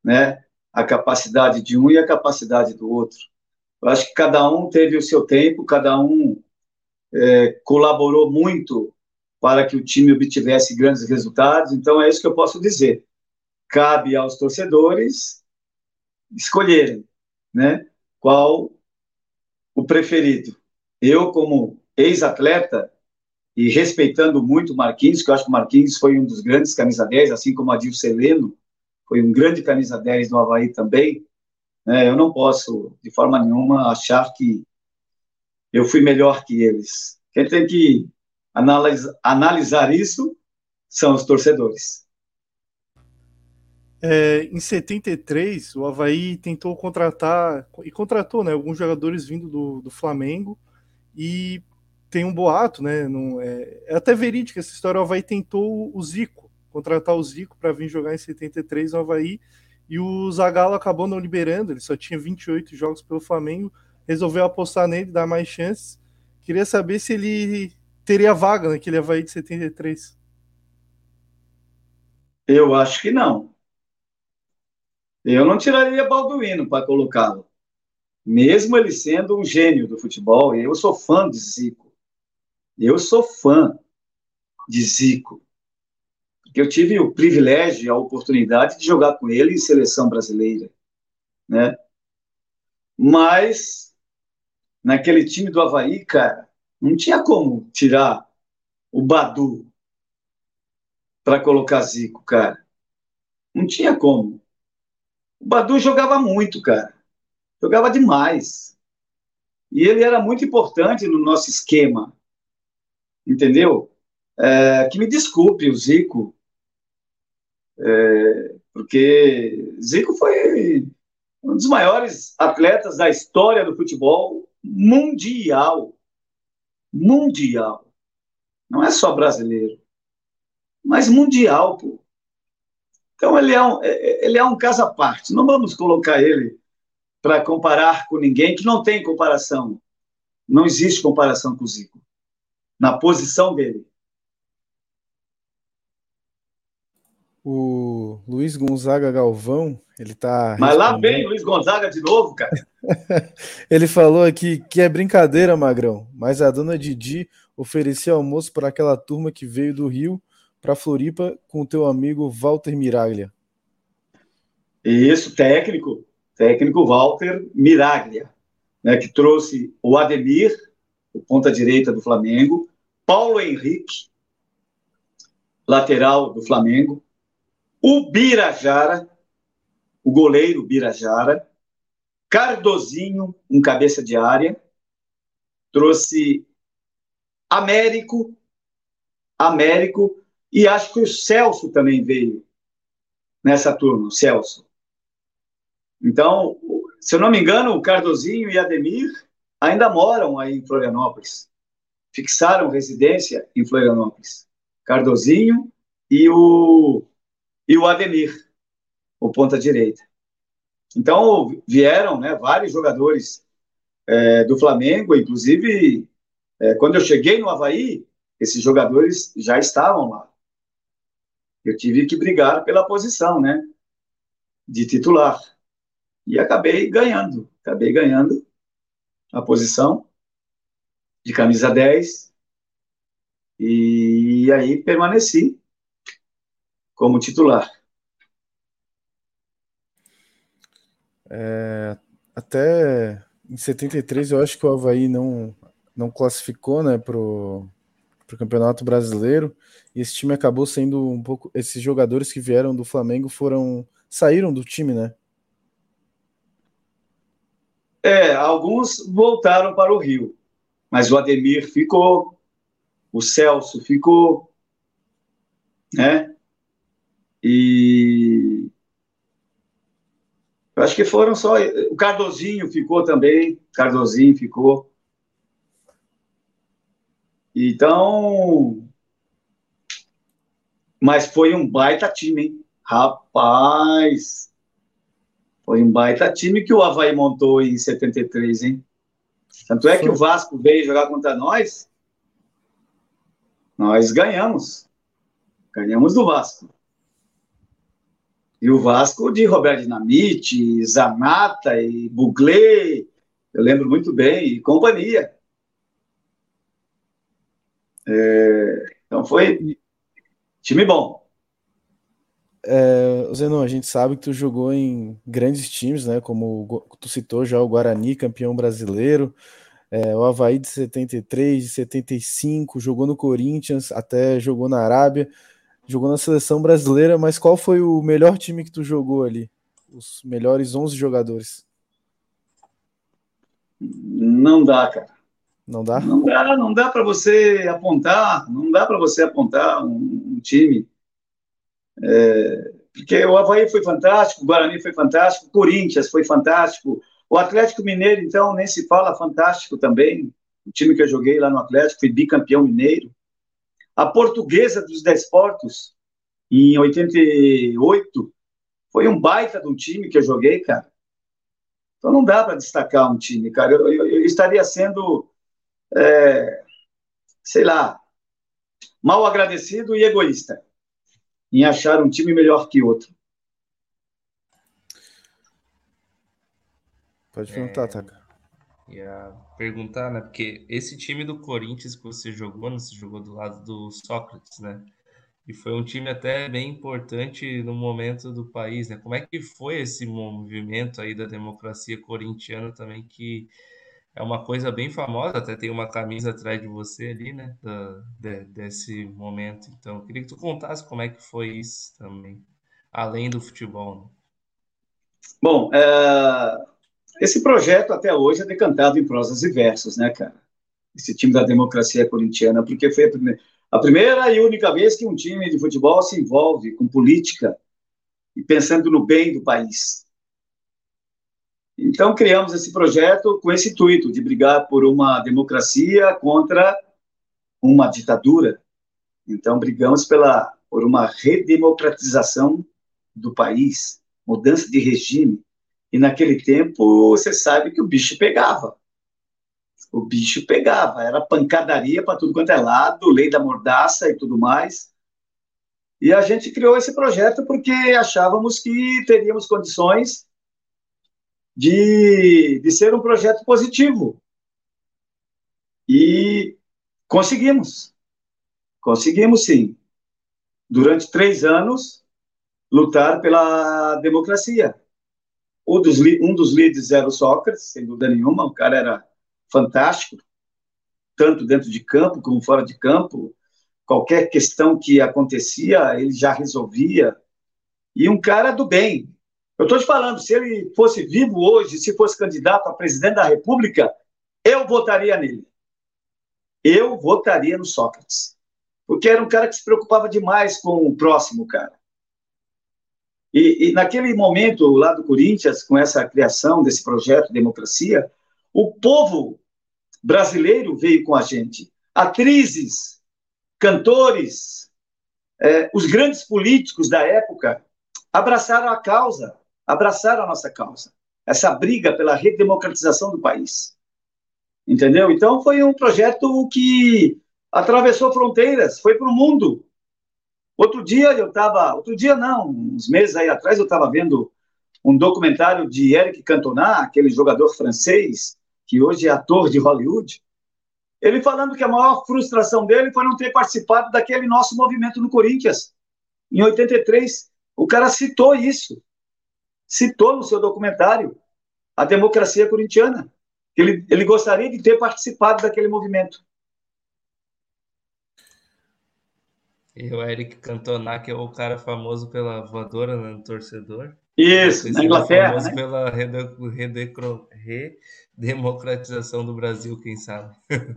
né, a capacidade de um e a capacidade do outro. Eu acho que cada um teve o seu tempo, cada um é, colaborou muito para que o time obtivesse grandes resultados. Então, é isso que eu posso dizer. Cabe aos torcedores escolherem né, qual o preferido. Eu, como ex-atleta, e respeitando muito o Marquinhos, que eu acho que o Marquinhos foi um dos grandes camisa 10, assim como Adil Celeno, foi um grande camisa 10 no Havaí também, né, eu não posso, de forma nenhuma, achar que eu fui melhor que eles. Quem tem que analisa, analisar isso são os torcedores. É, em 73, o Havaí tentou contratar, e contratou né, alguns jogadores vindo do, do Flamengo, e tem um boato, né? Não, é, é até verídico essa história. O Havaí tentou o Zico, contratar o Zico para vir jogar em 73 no Havaí. E o Zagallo acabou não liberando, ele só tinha 28 jogos pelo Flamengo, resolveu apostar nele, dar mais chances. Queria saber se ele teria vaga naquele Havaí de 73. Eu acho que não. Eu não tiraria Balduino para colocá-lo. Mesmo ele sendo um gênio do futebol, eu sou fã de Zico. Eu sou fã de Zico. Porque eu tive o privilégio e a oportunidade de jogar com ele em seleção brasileira, né? Mas naquele time do Havaí, cara, não tinha como tirar o Badu para colocar Zico, cara. Não tinha como. O Badu jogava muito, cara. Jogava demais. E ele era muito importante no nosso esquema. Entendeu? É, que me desculpe o Zico, é, porque Zico foi um dos maiores atletas da história do futebol mundial. Mundial. Não é só brasileiro, mas mundial, pô. Então ele é um, ele é um caso à parte. Não vamos colocar ele para comparar com ninguém, que não tem comparação. Não existe comparação com o Zico. Na posição dele. O Luiz Gonzaga Galvão, ele tá. Mas lá vem Luiz Gonzaga de novo, cara. ele falou aqui que é brincadeira, Magrão, mas a dona Didi ofereceu almoço para aquela turma que veio do Rio para Floripa com o teu amigo Walter Miraglia. Isso, técnico, técnico Walter Miraglia, né, que trouxe o Ademir, o ponta direita do Flamengo, Paulo Henrique, lateral do Flamengo, o Birajara, o goleiro Birajara, Cardozinho, um cabeça de área, trouxe Américo, Américo, e acho que o Celso também veio nessa turma, o Celso. Então, se eu não me engano, o Cardozinho e Ademir ainda moram aí em Florianópolis. Fixaram residência em Florianópolis. Cardozinho e o e o Ademir, o ponta direita. Então vieram, né, vários jogadores é, do Flamengo, inclusive é, quando eu cheguei no Havaí, esses jogadores já estavam lá. Eu tive que brigar pela posição, né, de titular e acabei ganhando, acabei ganhando a posição de camisa 10 e aí permaneci como titular. É, até em 73 eu acho que o Havaí não, não classificou né, para o Campeonato Brasileiro e esse time acabou sendo um pouco. Esses jogadores que vieram do Flamengo foram. saíram do time, né? É, alguns voltaram para o Rio, mas o Ademir ficou, o Celso ficou, né? E eu acho que foram só. O Cardozinho ficou também. Cardozinho ficou. Então. Mas foi um baita time, hein? Rapaz! Foi um baita time que o Havaí montou em 73, hein? Tanto é que o Vasco veio jogar contra nós. Nós ganhamos. Ganhamos do Vasco. E o Vasco de Roberto Dinamite, Zanata e Buglé, eu lembro muito bem, e companhia. É, então foi time bom. É, Zenon, a gente sabe que tu jogou em grandes times, né? Como tu citou já o Guarani, campeão brasileiro, é, o Havaí de 73, de 75, jogou no Corinthians, até jogou na Arábia jogou na seleção brasileira, mas qual foi o melhor time que tu jogou ali? Os melhores 11 jogadores? Não dá, cara. Não dá? Não dá, não dá para você apontar, não dá para você apontar um, um time. É, porque o Havaí foi fantástico, o Guarani foi fantástico, o Corinthians foi fantástico, o Atlético Mineiro, então, nem se fala fantástico também. O time que eu joguei lá no Atlético foi bicampeão mineiro a portuguesa dos desportos, em 88, foi um baita de um time que eu joguei, cara. Então não dá para destacar um time, cara. Eu, eu, eu estaria sendo, é, sei lá, mal agradecido e egoísta em achar um time melhor que outro. Pode perguntar, é, Taka. Ia perguntar, né? Porque esse time do Corinthians que você jogou, né? Você jogou do lado do Sócrates, né? E foi um time até bem importante no momento do país, né? Como é que foi esse movimento aí da democracia corintiana também, que é uma coisa bem famosa, até tem uma camisa atrás de você ali, né? Da, de, desse momento. Então, eu queria que tu contasse como é que foi isso também, além do futebol. Né? Bom, é... esse projeto até hoje é decantado em prosas e versos, né, cara? Esse time da democracia corintiana, porque foi a primeira a primeira e única vez que um time de futebol se envolve com política e pensando no bem do país. Então, criamos esse projeto com esse intuito de brigar por uma democracia contra uma ditadura. Então, brigamos pela, por uma redemocratização do país, mudança de regime. E naquele tempo, você sabe que o bicho pegava o bicho pegava, era pancadaria para tudo quanto é lado, lei da mordaça e tudo mais. E a gente criou esse projeto porque achávamos que teríamos condições de, de ser um projeto positivo. E conseguimos. Conseguimos, sim. Durante três anos, lutar pela democracia. Um dos, um dos líderes era o Sócrates, sem dúvida nenhuma, o cara era fantástico, tanto dentro de campo como fora de campo. Qualquer questão que acontecia, ele já resolvia. E um cara do bem. Eu estou te falando, se ele fosse vivo hoje, se fosse candidato a presidente da República, eu votaria nele. Eu votaria no Sócrates. Porque era um cara que se preocupava demais com o próximo, cara. E, e, naquele momento lá do Corinthians, com essa criação desse projeto Democracia, o povo brasileiro veio com a gente. Atrizes, cantores, é, os grandes políticos da época abraçaram a causa, abraçaram a nossa causa, essa briga pela redemocratização do país. Entendeu? Então foi um projeto que atravessou fronteiras, foi para o mundo. Outro dia eu estava, outro dia não, uns meses aí atrás eu estava vendo um documentário de Eric Cantona, aquele jogador francês, que hoje é ator de Hollywood, ele falando que a maior frustração dele foi não ter participado daquele nosso movimento no Corinthians. Em 83, o cara citou isso. Citou no seu documentário a democracia corintiana. Ele, ele gostaria de ter participado daquele movimento. E o Eric Cantona, que é o cara famoso pela voadora no torcedor. Isso, na Inglaterra. Famoso né? pela redemocratização do Brasil, quem sabe.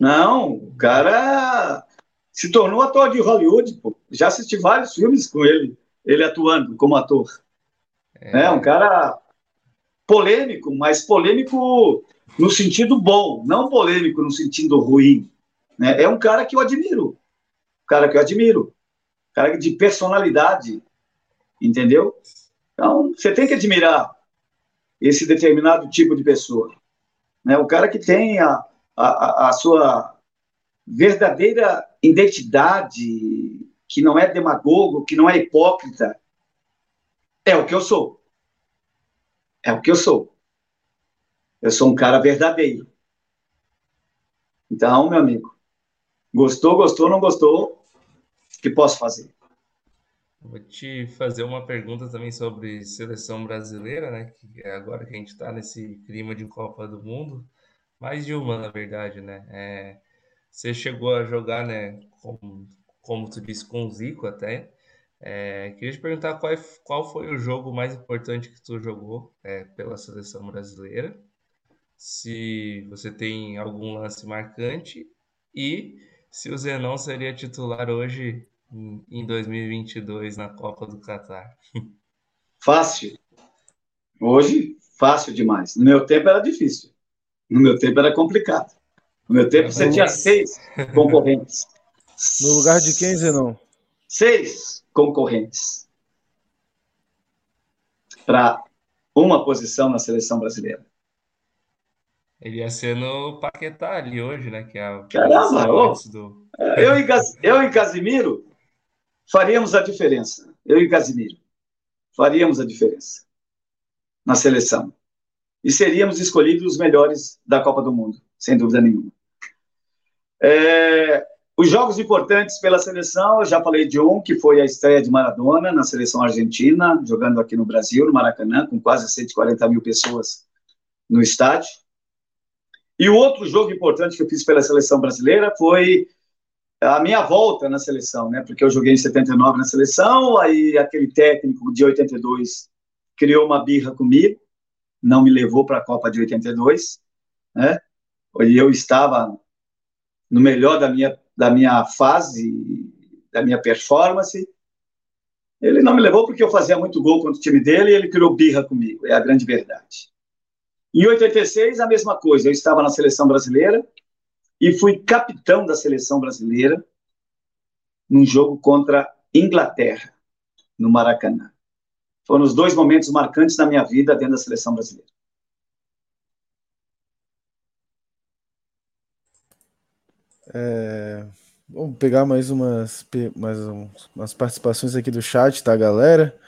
Não, o cara se tornou ator de Hollywood, pô. Já assisti vários filmes com ele, ele atuando como ator. É, um cara polêmico, mas polêmico no sentido bom, não polêmico no sentido ruim. Né? É um cara que eu admiro, um cara que eu admiro, um cara de personalidade, entendeu? Então, você tem que admirar esse determinado tipo de pessoa. Né? O cara que tem a, a, a sua verdadeira identidade, que não é demagogo, que não é hipócrita, é o que eu sou. É o que eu sou. Eu sou um cara verdadeiro. Então, meu amigo, gostou, gostou, não gostou, o que posso fazer? Vou te fazer uma pergunta também sobre seleção brasileira, né? Que é agora que a gente está nesse clima de Copa do Mundo, mais de uma, na verdade, né? É, você chegou a jogar, né? Como, como tu disse, com o Zico até. É, queria te perguntar qual, é, qual foi o jogo mais importante que tu jogou é, pela seleção brasileira, se você tem algum lance marcante e se o Zenon seria titular hoje em 2022 na Copa do Catar? Fácil. Hoje, fácil demais. No meu tempo era difícil. No meu tempo era complicado. No meu tempo você tinha seis concorrentes. No lugar de quem, Zenon? Seis. Concorrentes para uma posição na seleção brasileira. Ele ia ser no Paquetá ali hoje, né? Que é a Caramba, oh, do... eu, e, eu e Casimiro faríamos a diferença. Eu e Casimiro faríamos a diferença na seleção. E seríamos escolhidos os melhores da Copa do Mundo, sem dúvida nenhuma. É, os jogos importantes pela seleção, eu já falei de um, que foi a estreia de Maradona na seleção argentina, jogando aqui no Brasil, no Maracanã, com quase 140 mil pessoas no estádio. E o outro jogo importante que eu fiz pela seleção brasileira foi a minha volta na seleção, né? Porque eu joguei em 79 na seleção, aí aquele técnico de 82 criou uma birra comigo, não me levou para a Copa de 82, né? E eu estava no melhor da minha da minha fase, da minha performance. Ele não me levou porque eu fazia muito gol contra o time dele e ele criou birra comigo, é a grande verdade. Em 86, a mesma coisa, eu estava na seleção brasileira, e fui capitão da seleção brasileira num jogo contra Inglaterra, no Maracanã. Foram os dois momentos marcantes da minha vida dentro da seleção brasileira. É, vamos pegar mais umas, mais umas participações aqui do chat, tá, galera?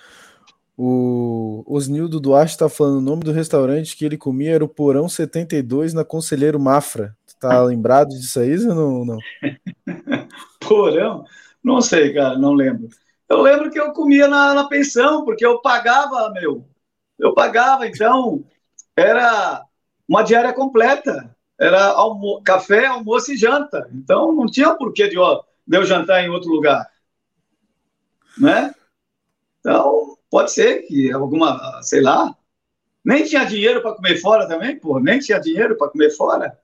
O Osnildo Duarte tá falando o nome do restaurante que ele comia era o Porão 72 na Conselheiro Mafra. Tá lembrado disso aí ou não? não? Porão? Não sei, cara, não lembro. Eu lembro que eu comia na, na pensão, porque eu pagava, meu. Eu pagava, então era uma diária completa. Era almo café, almoço e janta. Então não tinha porquê de, ó, de eu jantar em outro lugar. Né? Então, pode ser que alguma, sei lá, nem tinha dinheiro para comer fora também, pô, nem tinha dinheiro para comer fora.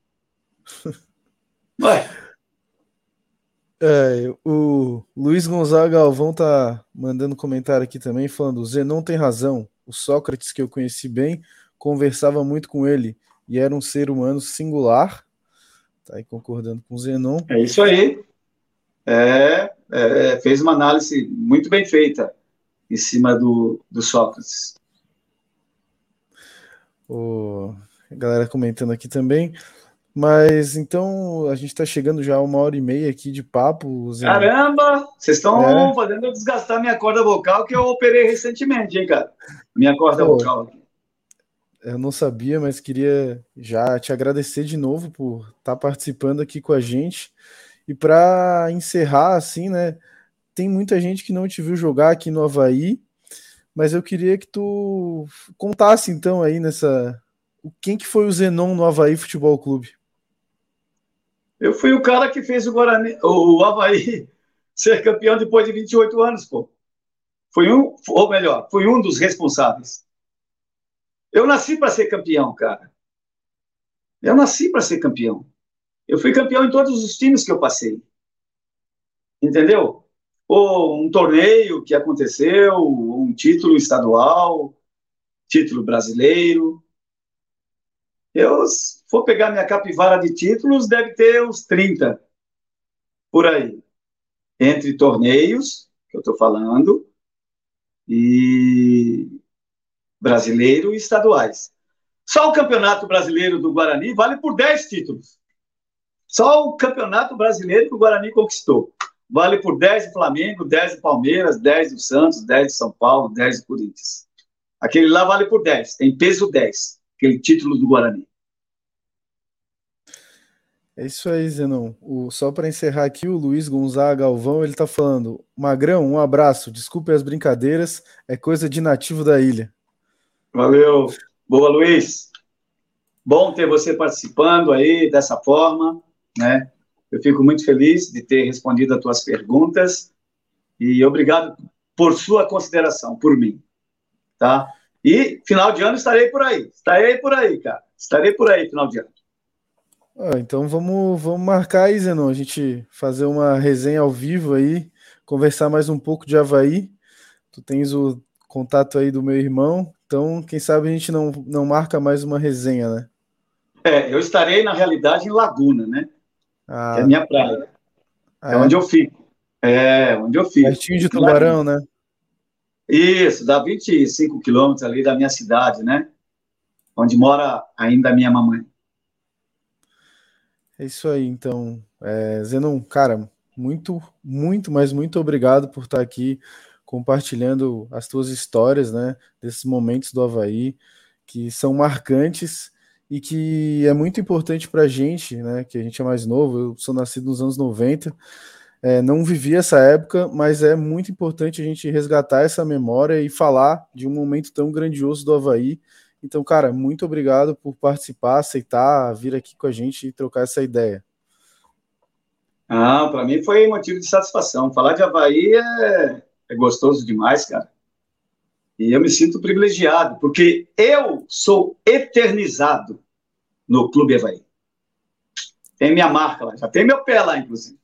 Ué. É, o Luiz Gonzaga Galvão tá mandando comentário aqui também, falando: o Zenon tem razão. O Sócrates, que eu conheci bem, conversava muito com ele e era um ser humano singular. Tá aí concordando com o Zenon. É isso aí. É, é, fez uma análise muito bem feita em cima do, do Sócrates. O, a galera comentando aqui também. Mas então a gente está chegando já a uma hora e meia aqui de papo. Zé. Caramba! Vocês estão é. fazendo eu desgastar minha corda vocal que eu operei recentemente, hein, cara? Minha corda Pô, vocal. Eu não sabia, mas queria já te agradecer de novo por estar tá participando aqui com a gente. E para encerrar, assim, né? Tem muita gente que não te viu jogar aqui no Havaí, mas eu queria que tu contasse então aí nessa. Quem que foi o Zenon no Havaí Futebol Clube? Eu fui o cara que fez o Guarani, o Havaí ser campeão depois de 28 anos, pô. Fui um, ou melhor, fui um dos responsáveis. Eu nasci para ser campeão, cara. Eu nasci para ser campeão. Eu fui campeão em todos os times que eu passei. Entendeu? Ou um torneio que aconteceu, um título estadual, título brasileiro. Eu for pegar minha capivara de títulos, deve ter uns 30 por aí. Entre torneios, que eu estou falando, e brasileiro e estaduais. Só o Campeonato Brasileiro do Guarani vale por 10 títulos. Só o Campeonato Brasileiro que o Guarani conquistou. Vale por 10 do Flamengo, 10 do Palmeiras, 10 do Santos, 10 do São Paulo, 10 do Corinthians. Aquele lá vale por 10, tem peso 10, aquele título do Guarani. É isso aí, Zenon. O, só para encerrar aqui, o Luiz Gonzaga Galvão, ele tá falando: Magrão, um abraço, desculpe as brincadeiras, é coisa de nativo da ilha. Valeu. Boa, Luiz. Bom ter você participando aí dessa forma, né? Eu fico muito feliz de ter respondido as tuas perguntas e obrigado por sua consideração, por mim, tá? E final de ano estarei por aí, estarei por aí, cara, estarei por aí final de ano. Ah, então vamos, vamos marcar aí, Zenon, a gente fazer uma resenha ao vivo aí, conversar mais um pouco de Havaí. Tu tens o contato aí do meu irmão, então quem sabe a gente não, não marca mais uma resenha, né? É, eu estarei na realidade em Laguna, né? Ah, é a minha praia. Ah, é, é onde eu fico. É, onde eu fiz. Pertinho de Tubarão, né? Isso, dá 25 quilômetros ali da minha cidade, né? Onde mora ainda a minha mamãe. É isso aí, então. É, Zenon, cara, muito, muito, mas muito obrigado por estar aqui compartilhando as tuas histórias, né? Desses momentos do Havaí, que são marcantes e que é muito importante para a gente, né? Que a gente é mais novo, eu sou nascido nos anos 90, é, não vivi essa época, mas é muito importante a gente resgatar essa memória e falar de um momento tão grandioso do Havaí. Então, cara, muito obrigado por participar, aceitar, vir aqui com a gente e trocar essa ideia. Ah, para mim foi motivo de satisfação. Falar de Havaí é, é gostoso demais, cara. E eu me sinto privilegiado, porque eu sou eternizado no Clube Havaí. Tem minha marca lá, já tem meu pé lá, inclusive.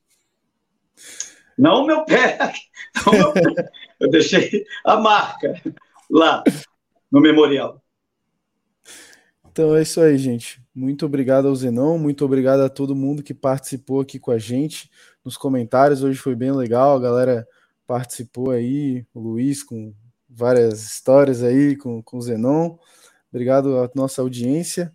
Não o meu pé, não meu pé. eu deixei a marca lá no memorial. Então é isso aí, gente. Muito obrigado ao Zenon, muito obrigado a todo mundo que participou aqui com a gente nos comentários. Hoje foi bem legal, a galera participou aí, o Luiz com várias histórias aí com, com o Zenon. Obrigado à nossa audiência.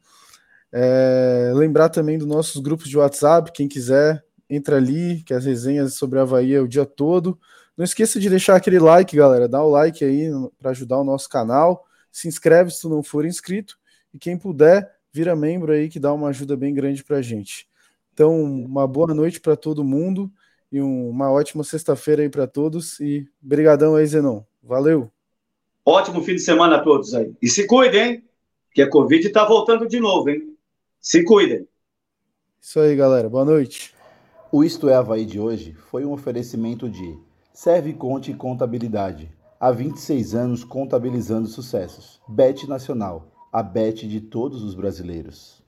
É, lembrar também dos nossos grupos de WhatsApp, quem quiser, entra ali, que as resenhas sobre a Havaí é o dia todo. Não esqueça de deixar aquele like, galera. Dá o like aí para ajudar o nosso canal. Se inscreve se tu não for inscrito. E quem puder, vira membro aí, que dá uma ajuda bem grande para gente. Então, uma boa noite para todo mundo e uma ótima sexta-feira aí para todos. E brigadão aí, Zenon. Valeu! Ótimo fim de semana a todos aí. E se cuidem, hein? Que a Covid está voltando de novo, hein? Se cuidem. Isso aí, galera. Boa noite. O Isto é Havaí de hoje foi um oferecimento de Serve Conte Contabilidade. Há 26 anos contabilizando sucessos. Bet Nacional, a bet de todos os brasileiros.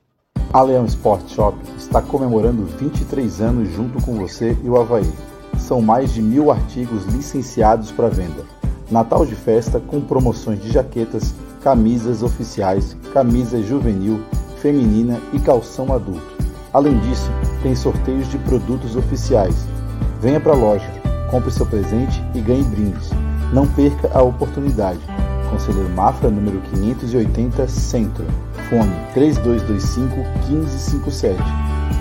A Leão Sport Shop está comemorando 23 anos junto com você e o Havaí. São mais de mil artigos licenciados para venda Natal de festa com promoções de jaquetas, camisas oficiais, camisa juvenil, feminina e calção adulto. Além disso, tem sorteios de produtos oficiais. Venha para a loja, compre seu presente e ganhe brindes. Não perca a oportunidade. Conselheiro Mafra, número 580, Centro. Fone 3225 1557.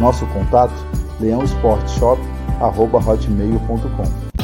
Nosso contato: leãosportshop.hotmail.com